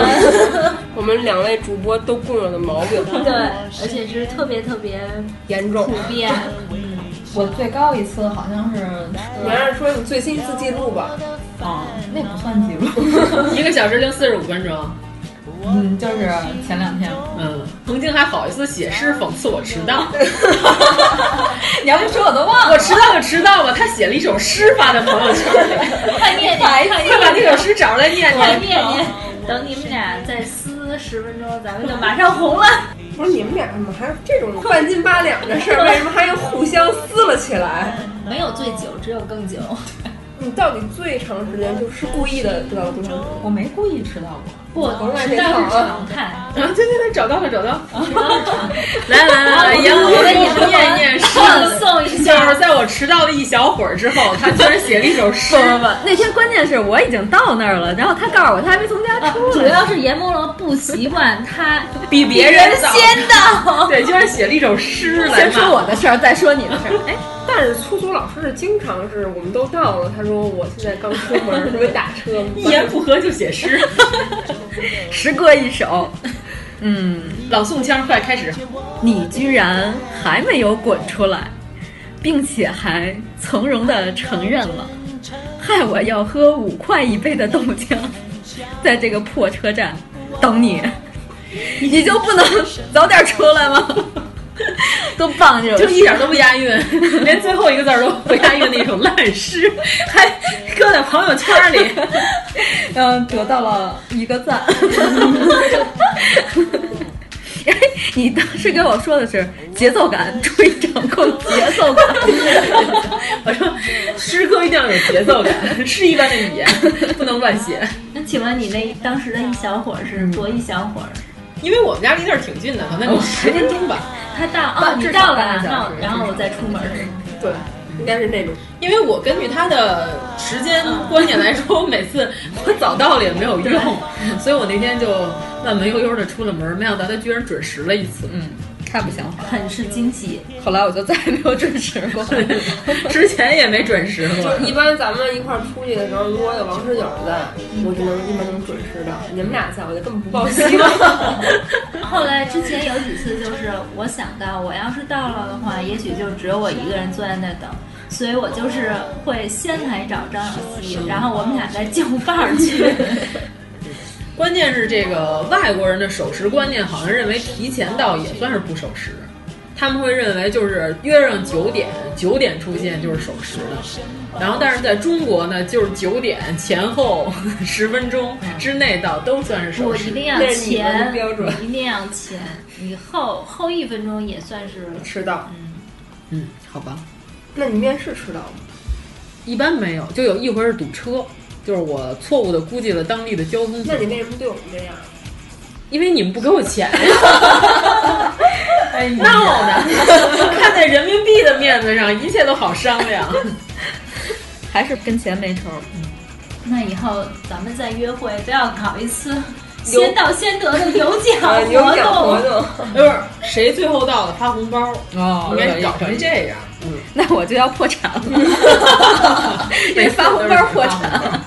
我们两位主播都共有的毛病，对，而且是特别特别严重普。遍。我最高一次好像是，你还是说你最新一次记录吧？哦，那不算记录，一个小时零四十五分钟。嗯，就是前两天。嗯，曾经还好意思写诗讽刺我迟到。你要不说我都忘了。我迟到就迟到吧，他写了一首诗发在朋友圈里，快念念，快快把那首诗找出来念快念。念念。等你们俩再撕十分钟，咱们就马上红了。不是你们俩怎么还有这种半斤八两的事儿？为什么还又互相撕了起来？没有醉酒，只有更久。你到底最长时间就是故意的得到多长时间？我没故意迟到过。不，甭来迟到是这套啊常态。啊，对对对，找到了，找到了。来来来来，严我哥给你念念诗，朗诵一下就是在我迟到了一小会儿之后，他居然写了一首诗。不不不，那天关键是我已经到那儿了，然后他告诉我他还没从家出来。主要是阎梦龙不习惯他 比别人先到。对，居然写了一首诗来先说我的事儿，再说你的事儿。哎，但是粗俗老师是经常是我们都到了，他说我现在刚出门，准备打车，一言不合就写诗，诗歌一首。嗯，朗诵腔快开始。你居然还没有滚出来，并且还从容的承认了，害我要喝五块一杯的豆浆，在这个破车站等你，你就不能早点出来吗？都棒这首诗，就一点都不押韵，连最后一个字都不押韵的一首烂诗，还搁在朋友圈里，嗯，得到了一个赞。哎，你当时跟我说的是节奏感，注意掌控节奏感。我说诗歌一定要有节奏感，诗一般的语言不能乱写。那请问你那当时的一小会儿是多一小会儿？因为我们家离那儿挺近的，可能有十分钟吧。他到哦，你到了然后我再出门？对，应该是那种。因为我根据他的时间观念来说，我每次我早到了也没有用，所以我那天就慢慢悠悠的出了门，没想到他居然准时了一次。嗯，太不像话了。很是惊喜。后来我就再也没有准时过。之前也没准时过。就一般咱们一块儿出去的时候，如果有王十九在，我就能一般能准时的。你们俩在，我就根本不抱希望。后来之前有几次就是我想到，我要是到了的话，也许就只有我一个人坐在那等。所以我就是会先来找张小希，然后我们俩再就伴儿去。关键是这个外国人的守时观念，好像认为提前到也算是不守时。他们会认为就是约上九点，九点出现就是守时的。然后，但是在中国呢，就是九点前后 十分钟之内到都算是守时。我一定要前，标准我一定要前，你后后一分钟也算是迟到。嗯，好吧，那你面试迟到吗？一般没有，就有一回是堵车，就是我错误的估计了当地的交通那你为什么对我们这样？因为你们不给我钱呀。哎，闹呢！看在人民币的面子上，一切都好商量。还是跟钱没仇。那以后咱们再约会都要搞一次先到先得的有奖啊，有奖活动。动。不是谁最后到了发红包，哦应该搞成这样。嗯，那我就要破产了，得发红包破产。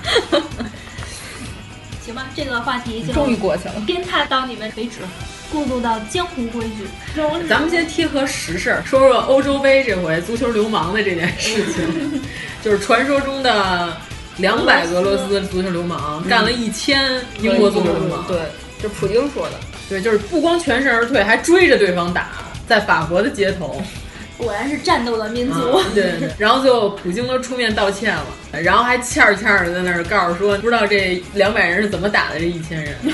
行吧，这个话题就终于过去了。鞭挞到你们为止，过渡到江湖规矩。咱们先贴合实事儿，说说欧洲杯这回足球流氓的这件事情，就是传说中的两百俄罗斯足球流氓干了一千英国足球流氓。对，就普京说的。对，就是不光全身而退，还追着对方打，在法国的街头。果然是战斗的民族。啊对，然后最后普京都出面道歉了，然后还欠儿欠儿的在那儿告诉说，不知道这两百人是怎么打的这一千人。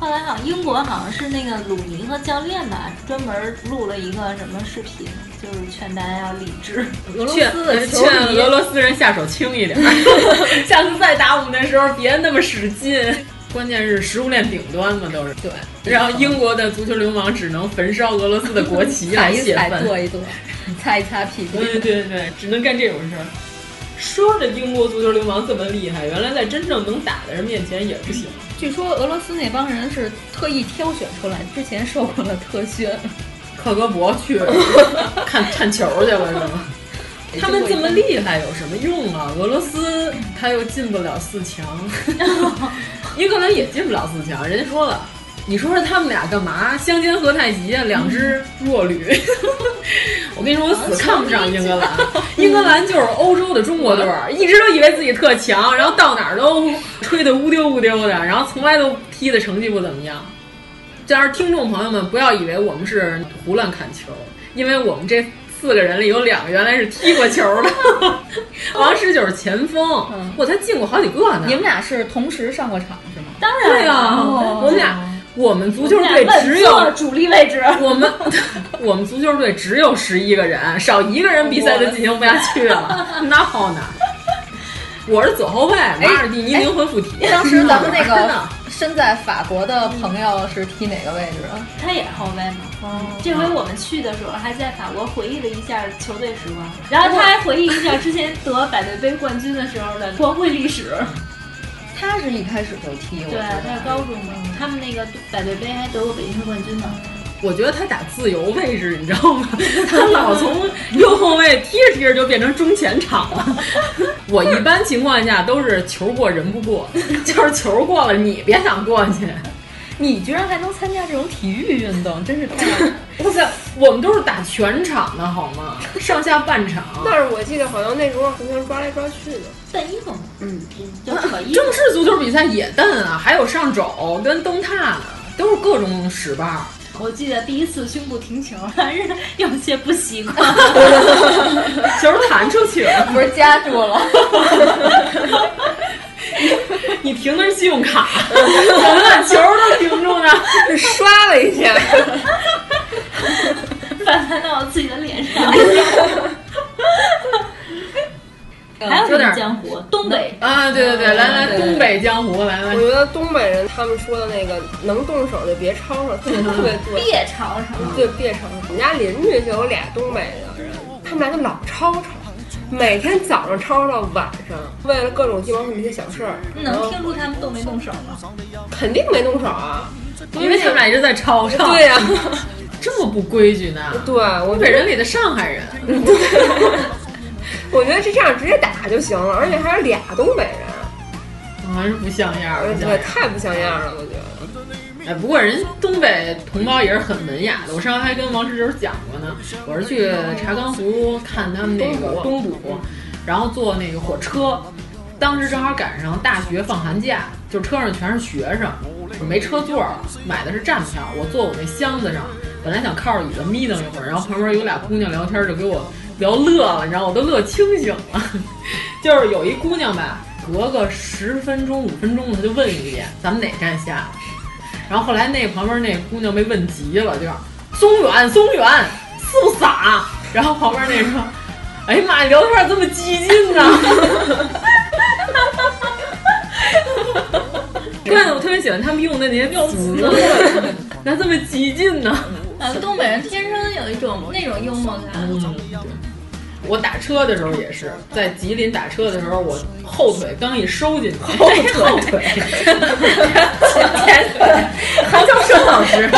后来好像英国好像是那个鲁尼和教练吧，专门录了一个什么视频，就是劝大家要理智。俄罗斯劝俄罗斯人下手轻一点儿，下次再打我们的时候别那么使劲。关键是食物链顶端嘛，都是对。然后英国的足球流氓只能焚烧俄罗斯的国旗 踩一踩，来泄愤。跺一坐，擦一擦屁股。对对对，只能干这种事儿。说着英国足球流氓这么厉害，原来在真正能打的人面前也不行。据说俄罗斯那帮人是特意挑选出来，之前受过了特训。克格勃去 看看球去了是吗？他们这么厉害有什么用啊？俄罗斯他又进不了四强，英格兰也进不了四强。人家说了，你说说他们俩干嘛？相煎何太急啊，两只弱旅。我跟你说，我死看不上英格兰。英格兰就是欧洲的中国队儿，一直都以为自己特强，然后到哪儿都吹得乌丢乌丢的，然后从来都踢的成绩不怎么样。这样，听众朋友们不要以为我们是胡乱看球，因为我们这四个人里有两个原来是踢过球的。王十九是前锋，我才进过好几个呢。你们俩是同时上过场是吗？当然呀、哦我们俩我们足球队只有主力位置。我们 我们足球队只有十一个人，少一个人比赛就进行不下去了，那好呢。我是左后卫，马尔蒂尼灵魂附体。当时咱们那个的身在法国的朋友是踢哪个位置啊？他也是后卫嘛。这回我们去的时候，还在法国回忆了一下球队时光，然后他还回忆一下之前得百队杯冠军的时候的光辉历史。他是一开始就踢，我对，他是高中嘛，他们那个百队杯还得过北京市冠军呢。我觉得他打自由位置，你知道吗？他老从右后卫踢着踢着就变成中前场了。我一般情况下都是球过人不过，就是球过了你别想过去。你居然还能参加这种体育运动，真是太……哇塞，我们都是打全场的好吗？上下半场。但是我记得好像那时候好像抓来抓去的。蹬衣服嘛，嗯，就可以。正式足球比赛也蹬啊，还有上肘跟蹬踏呢，都是各种使绊。我记得第一次胸部停球 还是有些不习惯，球弹出去了，不是夹住了。你停的是信用卡，怎么把球都停住呢？刷了一下，反弹到我自己的脸上。还有什么江湖？东北啊，对对对，来来，东北江湖，来来我。觉得东北人他们说的那个能动手就别吵吵，特 别特别对。别吵吵，对，别吵吵。我们家邻居就有俩东北的人，他们俩就老吵吵，每天早上吵吵到晚上，为了各种鸡毛蒜皮的小事儿。能听出他们动没动手吗？肯定没动手啊，因为他们俩一直在吵吵。对呀、这么不规矩呢？对，我东北人里的上海人。我觉得是这样直接打就行了，而且还是俩东北人，还是不像样儿，对，太不像样了，我觉得。哎，不过人东北同胞也是很文雅的。我上回还跟王石九讲过呢，我是去查干湖看他们那个东捕，然后坐那个火车，当时正好赶上大学放寒假，就车上全是学生，我没车座儿，买的是站票，我坐我那箱子上，本来想靠着椅子眯瞪一会儿，然后旁边有俩姑娘聊天，就给我聊乐了，你知道，我都乐清醒了。就是有一姑娘吧，隔个十分钟、五分钟，她就问一遍咱们哪站下。然后后来那旁边那姑娘被问急了，就是松远松远，是不傻？然后旁边那说，哎呀妈呀，聊天这么激进呢！关键我特别喜欢他们用的那些词，咋这么激进呢？啊，东北人天生有一种那种幽默感。嗯，我打车的时候也是，在吉林打车的时候，我后腿刚一收进去，后腿，后腿，前腿，韩秋生老师，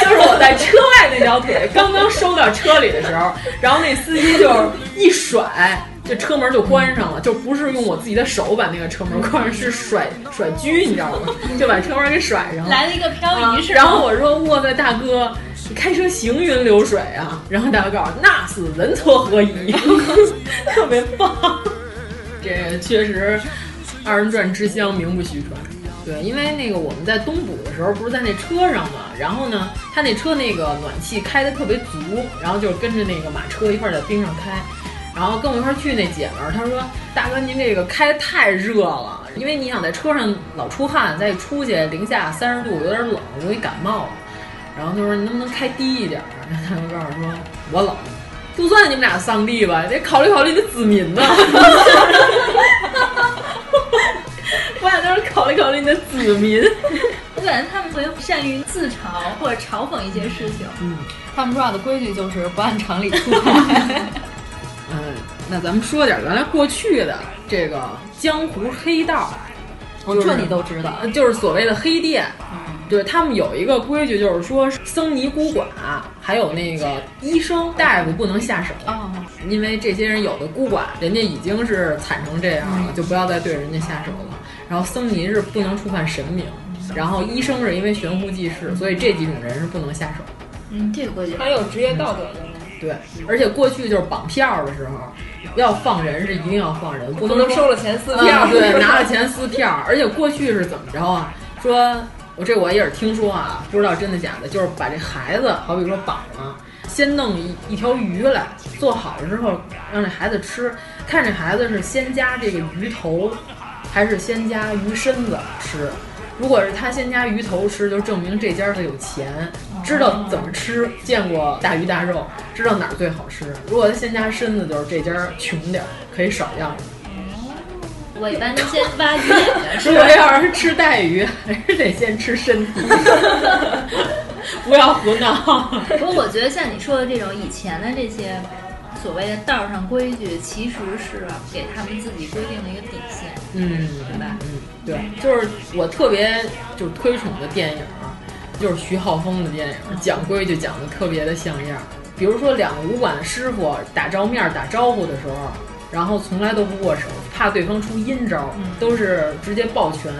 就是我在车外那条腿刚刚收到车里的时候，然后那司机就一甩。这车门就关上了，就不是用我自己的手把那个车门关上，是甩甩狙，你知道吗？就把车门给甩上了。来了一个漂移？然后我说：“哇塞，大哥，开车行云流水啊！”然后大哥告诉：“那是人车合一，特别棒。”这确实二人转之乡名不虚传。对，因为那个我们在东补的时候，不是在那车上嘛，然后呢，他那车那个暖气开的特别足，然后就跟着那个马车一块在冰上开。然后跟我一块去那姐们儿，她说：“大哥，您这个开的太热了，因为你想在车上老出汗，再出去零下三十度，有点冷，容易感冒。”然后他说：“你能不能开低一点？” 然后他就告诉我说：“我冷，就算你们俩上帝吧，得考虑考虑你的子民呢。”我俩都是考虑考虑你的子民。我感觉他们特别善于自嘲或者嘲讽一些事情。嗯，他们说话的规矩就是不按常理出牌。嗯，那咱们说点原来过去的这个江湖黑道，我这你都知道，就是所谓的黑店。对他们有一个规矩，就是说僧尼孤寡还有那个医生大夫不能下手哦，因为这些人有的孤寡，人家已经是惨成这样了，就不要再对人家下手了。然后僧尼是不能触犯神明，然后医生是因为悬壶济世，所以这几种人是不能下手。嗯，这个规矩还有职业道德的。对，而且过去就是绑票的时候，要放人是一定要放人，不不能收了钱撕票。嗯、对，拿了钱撕票。而且过去是怎么着啊？说我这我也是听说啊，不知道真的假的，就是把这孩子，好比说绑了，先弄一一条鱼来，做好了之后让这孩子吃，看这孩子是先夹这个鱼头，还是先夹鱼身子吃。如果是他先夹鱼头吃，就证明这家他有钱，知道怎么吃，见过大鱼大肉，知道哪儿最好吃。如果他先夹身子，就是这家穷点儿，可以少要。我一般都先挖鱼眼睛。如果要是吃带鱼，还是得先吃身体，不要胡闹。不过我觉得像你说的这种以前的这些所谓的道上规矩，其实是给他们自己规定的一个底线。嗯，对吧？嗯，对，就是我特别就是推崇的电影，就是徐浩峰的电影，讲规矩讲的特别的像样。比如说两个武馆的师傅打照面打招呼的时候，然后从来都不握手，怕对方出阴招，都是直接抱拳。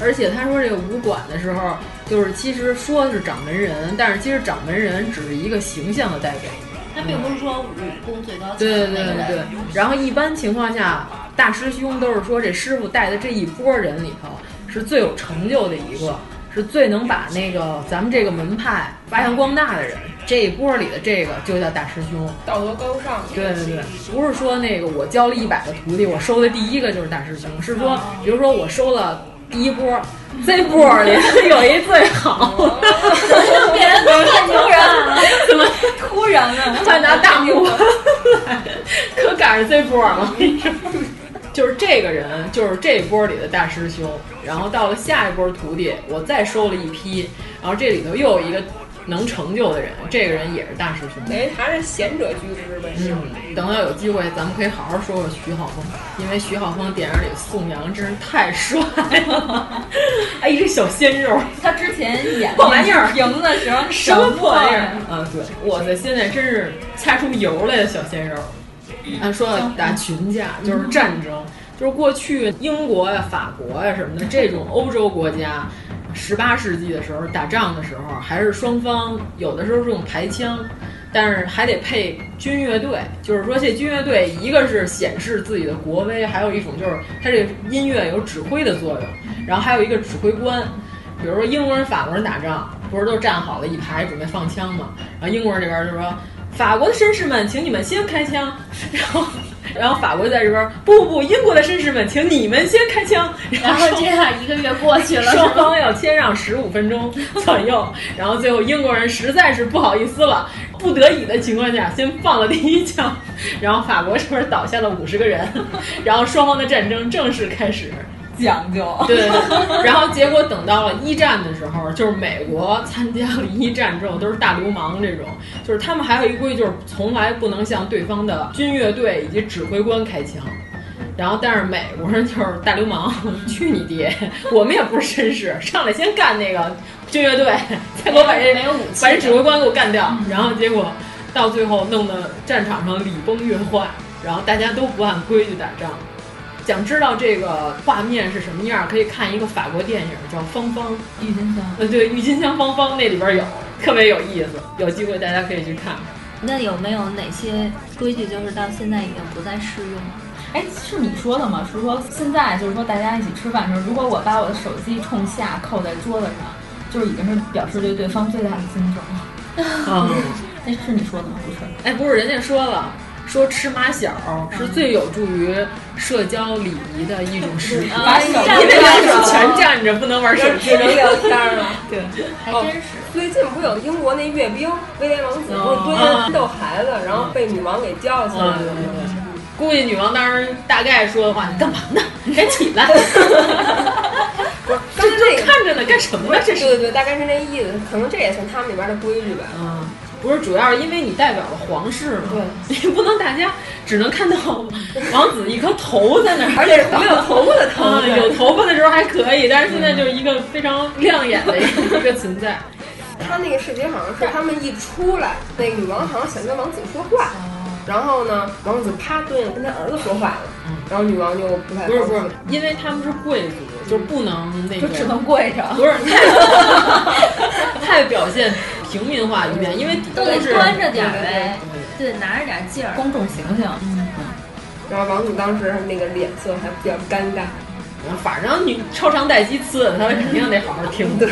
而且他说这个武馆的时候，就是其实说是掌门人，但是其实掌门人只是一个形象的代表。他并不是说武功最高强对对的那个人。对对，然后一般情况下，大师兄都是说这师傅带的这一波人里头是最有成就的一个，是是最能把那个咱们这个门派发扬光大的人。这一波里的这个就叫大师兄，道德高尚。对对对，不是说那个我教了一百个徒弟，我收的第一个就是大师兄，是说，比如说我收了第一波，这波里有一最好，变成太突然了，怎么突然了？快拿大幕来，可赶上这波了。就是这个人，就是这一波里的大师兄，然后到了下一波徒弟，我再收了一批，然后这里头又有一个能成就的人，这个人也是大师兄。哎，还是贤者居之呗。嗯，等到有机会，咱们可以好好说说徐浩峰，因为徐浩峰电影里宋阳真是太帅了，哎，这小鲜肉，他之前演破玩意儿赢的时候什么破玩意儿啊？对，我的，现在真是掐出油来的小鲜肉。啊，说到打群架，就是战争，就是过去英国呀、法国呀什么的这种欧洲国家，十八世纪的时候打仗的时候，还是双方有的时候是用排枪，但是还得配军乐队，就是说这军乐队一个是显示自己的国威，还有一种就是它这个音乐有指挥的作用，然后还有一个指挥官，比如说英国人、法国人打仗，不是都站好了一排准备放枪吗？然后英国人这边就说。法国的绅士们，请你们先开枪。然后，然后法国在这边，不不不，英国的绅士们，请你们先开枪。然后这样 一个月过去了，双方要谦让十五分钟 左右。然后最后英国人实在是不好意思了，不得已的情况下，先放了第一枪。然后法国这边倒下了五十个人，然后双方的战争正式开始。讲究，对 对对，然后结果等到了一战的时候，就是美国参加了一战之后，都是大流氓这种，就是他们还有一规矩，就是从来不能向对方的军乐队以及指挥官开枪。然后，但是美国人就是大流氓，去你爹！我们也不是绅士，上来先干那个军乐队，再给我把这没有武器，把这指挥官给我干掉。然后结果到最后弄得战场上礼崩乐坏，然后大家都不按规矩打仗。想知道这个画面是什么样，可以看一个法国电影叫《芳芳郁金香》。呃，对，郁金香芳芳那里边有，特别有意思。有机会大家可以去看。那有没有哪些规矩就是到现在已经不再适用了？哎，是你说的吗？是说现在就是说大家一起吃饭的时候，如果我把我的手机冲下扣在桌子上，就是已经是表示对对方最大的尊重了。嗯，那是你说的吗？不是。哎，不是，人家说了。说吃马小是最有助于社交礼仪的一种食品，把手因为两手全站着，不能玩手机，只能聊天了。对，还真是。最近不有英国那阅兵，威廉王子不是蹲着逗孩子，然后被女王给叫起来了。估计女王当时大概说的话：“你干嘛呢？你赶紧起来！”不是，刚 才那个看着呢，干什么呢？这是对对对，大概是那意思。可能这也算他们里边的规矩吧。嗯。不是，主要是因为你代表了皇室嘛，对，你不能大家只能看到王子一颗头在那儿，而且没有头发的头，有头发的时候还可以，但是现在就是一个非常亮眼的一个 存在。他那个视频好像是他们一出来，那个女王好像想跟王子说话，然后呢，王子啪蹲下跟他儿子说话了，然后女王就不太不是不是，因为他们是贵族，就不能那个，就只能跪着，不是太 太表现。平民化一面，因为都得是端着点儿呗，对，拿着点劲儿，公众形象。嗯，然后王总当时那个脸色还比较尴尬。反正你超长待机呲，他肯定得好好听。对，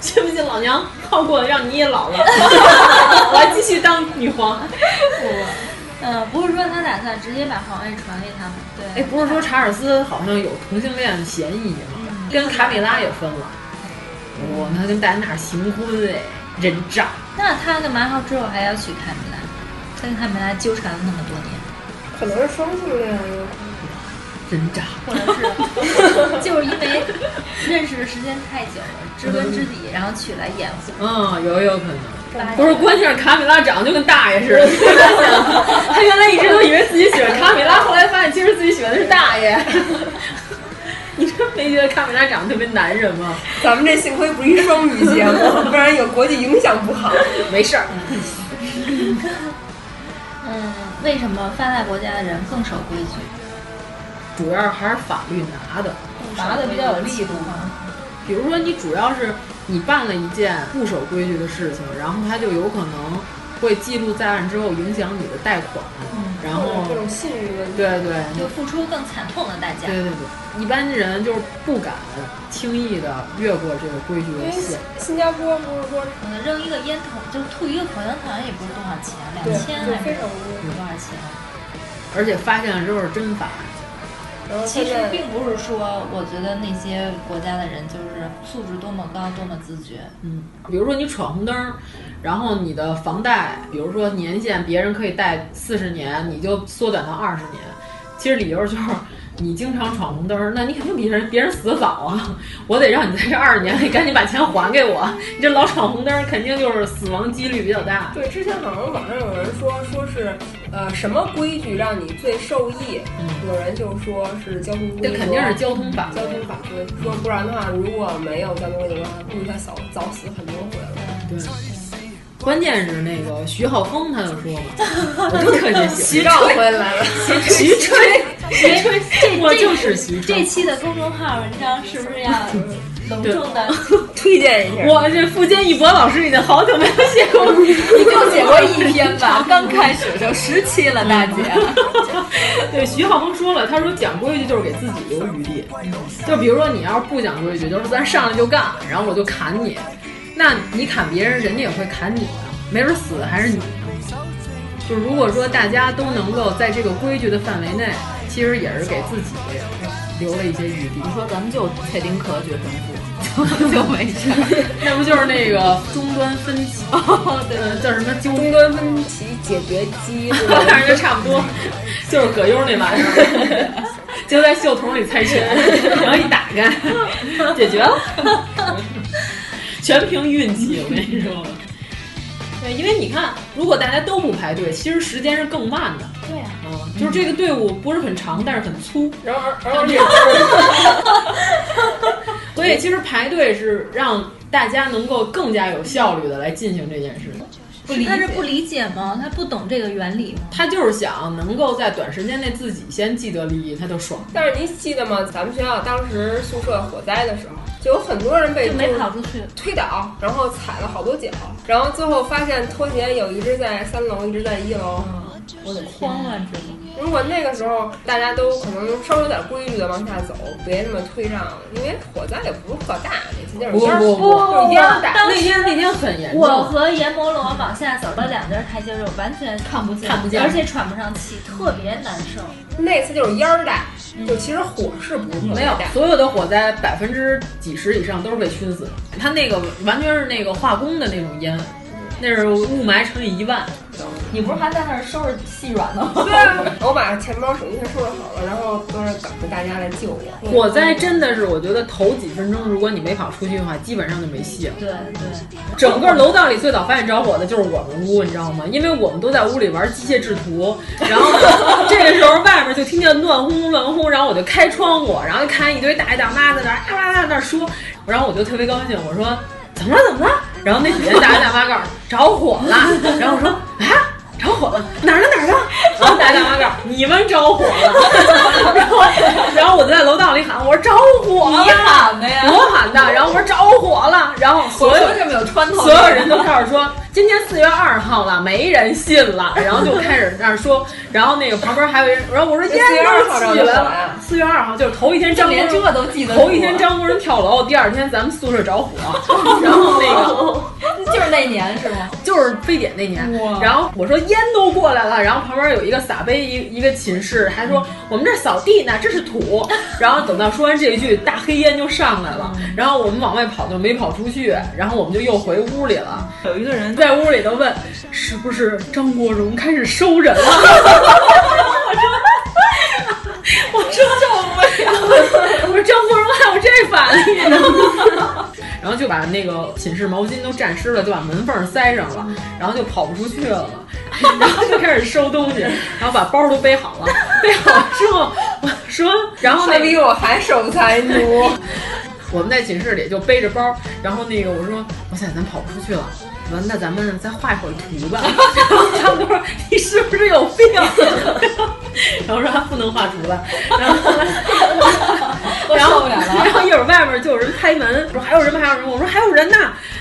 信不信老娘靠过让你也老了，我还继续当女皇。嗯，不是说他打算直接把皇位传给他们。对，哎，不是说查尔斯好像有同性恋嫌疑吗？跟卡米拉也分了。我那跟戴安娜行婚哎。人渣！那他干嘛之后还要娶卡米拉？他跟卡米拉纠缠了那么多年，可能是双性恋，人渣，或者是 就是因为认识的时间太久了，知根知底，然后娶来掩护。嗯，有有可能。不是，关键是卡米拉长得就跟大爷似的。他原来一直都以为自己喜欢卡米拉，后来发现其实自己喜欢的是大爷。你真没觉得卡米拉长得特别男人吗？咱们这幸亏不是一双语节目，不然有国际影响不好。没事儿。嗯，为什么发达国家的人更守规矩？主要还是法律拿的，拿的比较有力度嘛。比如说，你主要是你办了一件不守规矩的事情，然后他就有可能会记录在案之后影响你的贷款。嗯。然后各种信誉问题，对对，就付出更惨痛的代价。对对对，一般人就是不敢轻易的越过这个规矩的线。新加坡不是说可能扔一个烟筒，就吐一个口香糖也不是多少钱，两千还是就非常多少钱？而且发现了之后是真罚。然后其实并不是说，我觉得那些国家的人就是素质多么高，多么自觉。嗯，比如说你闯红灯，然后你的房贷，比如说年限别人可以贷四十年，你就缩短到二十年。其实理由就是你经常闯红灯，那你肯定比人别人死得早啊！我得让你在这二十年里赶紧把钱还给我。你这老闯红灯，肯定就是死亡几率比较大。对，之前好像网上有人说，说是呃什么规矩让你最受益？有人就说是交通规则，这肯定是交通法交通法规。说不然的话，如果没有交通规则的话，估计他早早死很多回了。对。关键是那个徐浩峰他就说嘛，我就特别喜欢徐照回来了，徐吹，这我就是徐吹。这期的公众号文章是不是要隆重的 推荐一下？我这富坚义博老师已经好久没有写过，你就写过一篇吧，刚开始就十期了，大姐。对，徐浩峰说了，他说讲规矩就是给自己留余地，就比如说你要是不讲规矩，就是咱上来就干，然后我就砍你。那你砍别人，人家也会砍你的，没准死的还是你呢。就是如果说大家都能够在这个规矩的范围内，其实也是给自己留了一些余地。你说咱们就蔡丁壳决胜负，就就没事。那不就是那个终端分歧？哦，对，叫什么终端分歧解决机？反正就差不多，就是葛优那玩意儿，就在袖筒里猜拳，然后一打开，解决了。全凭运气，我跟你说。对，因为你看，如果大家都不排队，其实时间是更慢的。对呀、啊，嗯，就是这个队伍不是很长，但是很粗。然后，然后 所以其实排队是让大家能够更加有效率的来进行这件事。不理解他是不理解吗？他不懂这个原理吗？他就是想能够在短时间内自己先既得利益，他就爽。但是您记得吗？咱们学校当时宿舍火灾的时候，就有很多人被没跑出去，推倒，然后踩了好多脚，然后最后发现拖鞋有一只在三楼，一只在一楼。嗯、我的慌乱之中。如果那个时候大家都可能稍微有点规矩的往下走，别那么推让，因为火灾也不是特大，那次就是烟不不就是烟大。那天那天很严重。我和阎摩罗往下走了两节台阶，就完全看不见，看不见，而且喘不上气，特别难受。那次就是烟儿大，就其实火是不是没有，所有的火灾百分之几十以上都是被熏死的。它那个完全是那个化工的那种烟。那是雾霾乘以一万，你不是还在那儿收拾细软呢吗？对啊，我把钱包、手机全收拾好了，然后都是等着大家来救我。火灾真的是，我觉得头几分钟，如果你没跑出去的话，基本上就没戏了。对对，整个楼道里最早发现着火的就是我们屋，你知道吗？因为我们都在屋里玩机械制图，然后，这个时候外面就听见乱轰轰乱轰，然后我就开窗户，然后就看一堆大爷大妈在那啊啊啊那说，然后我就特别高兴，我说。怎么了？怎么了？然后那几个大爷大妈告诉着火了，然后我说啊，着火了，哪儿呢哪儿呢？然后大爷大妈告诉你们着火了，然 后然后我就在楼道里喊，我说着火了，你喊的呀？我喊的，然后我说着火了，然后所有这么有穿透，所有人都开始说今天四月二号了，没人信了，然后就开始那说，然后那个旁边还有人，然后我说烟都起来了，四月二号就是头一天张国连这都记得，头一天张国人跳楼，第二天咱们宿舍着火，然后那个 就是那年是吗？就是非典那年，然后我说烟都过来了，然后旁边有一个撒杯一一个寝室还说我们这扫地呢，这是土，然后等到说完这一句，大黑烟就上来了，然后我们往外跑就没跑出去，然后我们就又回屋里了，有一个人在屋里头问是不是张国荣开始收人了。我说受不了，我说张国荣还有这法力呢，然后就把那个寝室毛巾都沾湿了，就把门缝塞上了，然后就跑不出去了，然后就开始收东西，然后把包都背好了，背好了之后我说，然后那比我还守财奴。我们在寝室里就背着包，然后那个我说，哇塞，咱跑不出去了。完，那咱们再画一会儿图吧。然后他们说你是不是有病？然后说他不能画图了。然后，然后，然后一会儿外面就有人拍门，说还有人吗？还有人吗？我说还有人呢，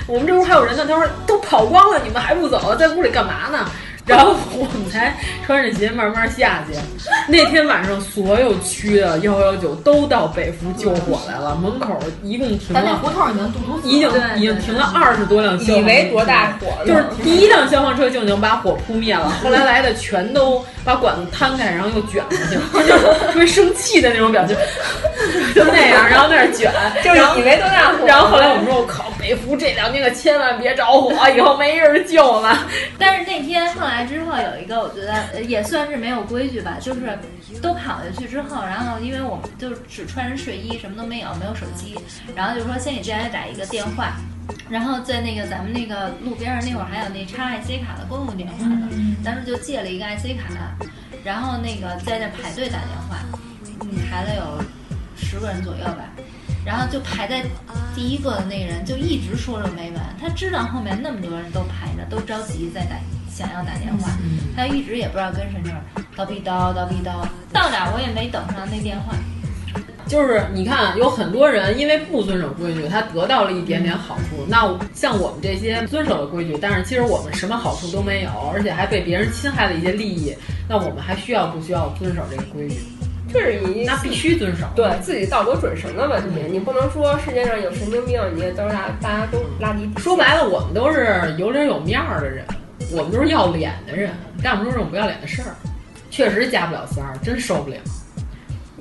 我们这屋还有人呢。他说都跑光了，你们还不走，在屋里干嘛呢？然后我们才穿着鞋慢慢下去。那天晚上，所有区的幺幺九都到北服救火来了，门口一共停了咱那胡同已经堵堵已经已经停了二十多辆消防车，以为多大火了。就是第一辆消防车就已经把火扑灭了，后来来的全都把管子摊开，然后又卷过去，就是特别生气的那种表情，就那样，然后在那儿卷，就是以为多大火然后后来我们说，我靠，北服这两天可千万别着火，以后没人救了。但是那天上来之后有一个，我觉得呃也算是没有规矩吧，就是都跑下去之后，然后因为我们就只穿着睡衣，什么都没有，没有手机，然后就说先给大家打一个电话。然后在那个咱们那个路边上那会儿还有那插 IC 卡的公用电话呢，当时就借了一个 IC 卡，然后那个在那排队打电话，嗯，排了有十个人左右吧，然后就排在第一个的那个人就一直说着没完，他知道后面那么多人都排着，都着急在打，想要打电话，他一直也不知道跟谁那儿叨逼叨叨逼叨，到哪儿我也没等上那电话。就是你看，有很多人因为不遵守规矩，他得到了一点点好处。那像我们这些遵守了规矩，但是其实我们什么好处都没有，而且还被别人侵害了一些利益，那我们还需要不需要遵守这个规矩？这是你那必须遵守。对自己道德准绳的问题，你不能说世界上有神经病，你也都是大大家都拉低。说白了，我们都是有脸有面儿的人，我们都是要脸的人，干不出这种不要脸的事儿，确实加不了三儿，真受不了。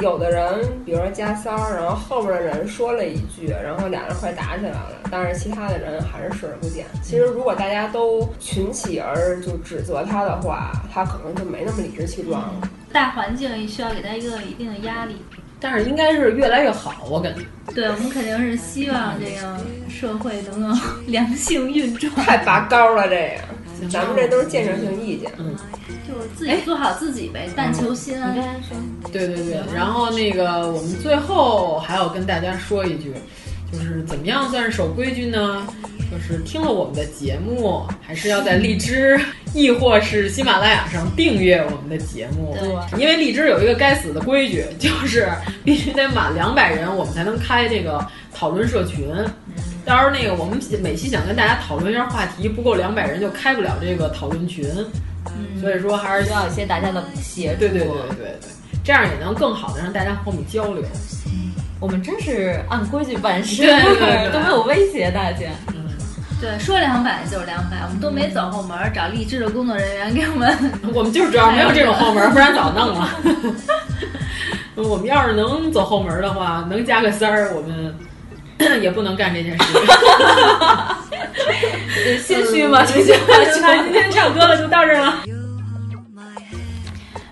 有的人，比如说加塞儿，然后后边的人说了一句，然后俩人快打起来了，但是其他的人还是视而不见。其实如果大家都群起而就指责他的话，他可能就没那么理直气壮了。大环境需要给他一个一定的压力，但是应该是越来越好，我感觉。对我们肯定是希望这个社会能够良性运转。太拔高了，这个，咱们这都是建设性意见。嗯，就是自己做好自己呗，但求心安。对对对，然后那个我们最后还要跟大家说一句，就是怎么样算是守规矩呢？就是听了我们的节目，还是要在荔枝，亦或是喜马拉雅上订阅我们的节目。对，因为荔枝有一个该死的规矩，就是 必须得满两百人，我们才能开这个讨论社群。到时候那个我们每期想跟大家讨论一下话题，不够两百人就开不了这个讨论群。嗯所以说还是需要一些大家的协助。对对对对对，这样也能更好的让大家和我们交流。我们真是按规矩办事，对对对 都没有威胁大家。对，说两百就是两百，我们都没走后门，找励志的工作人员给我们。我们就是主要没有这种后门，不然早弄了。我们要是能走后门的话，能加个三儿，我们 也不能干这件事。心虚吗？心虚吗？那今天唱歌了，就到这儿了。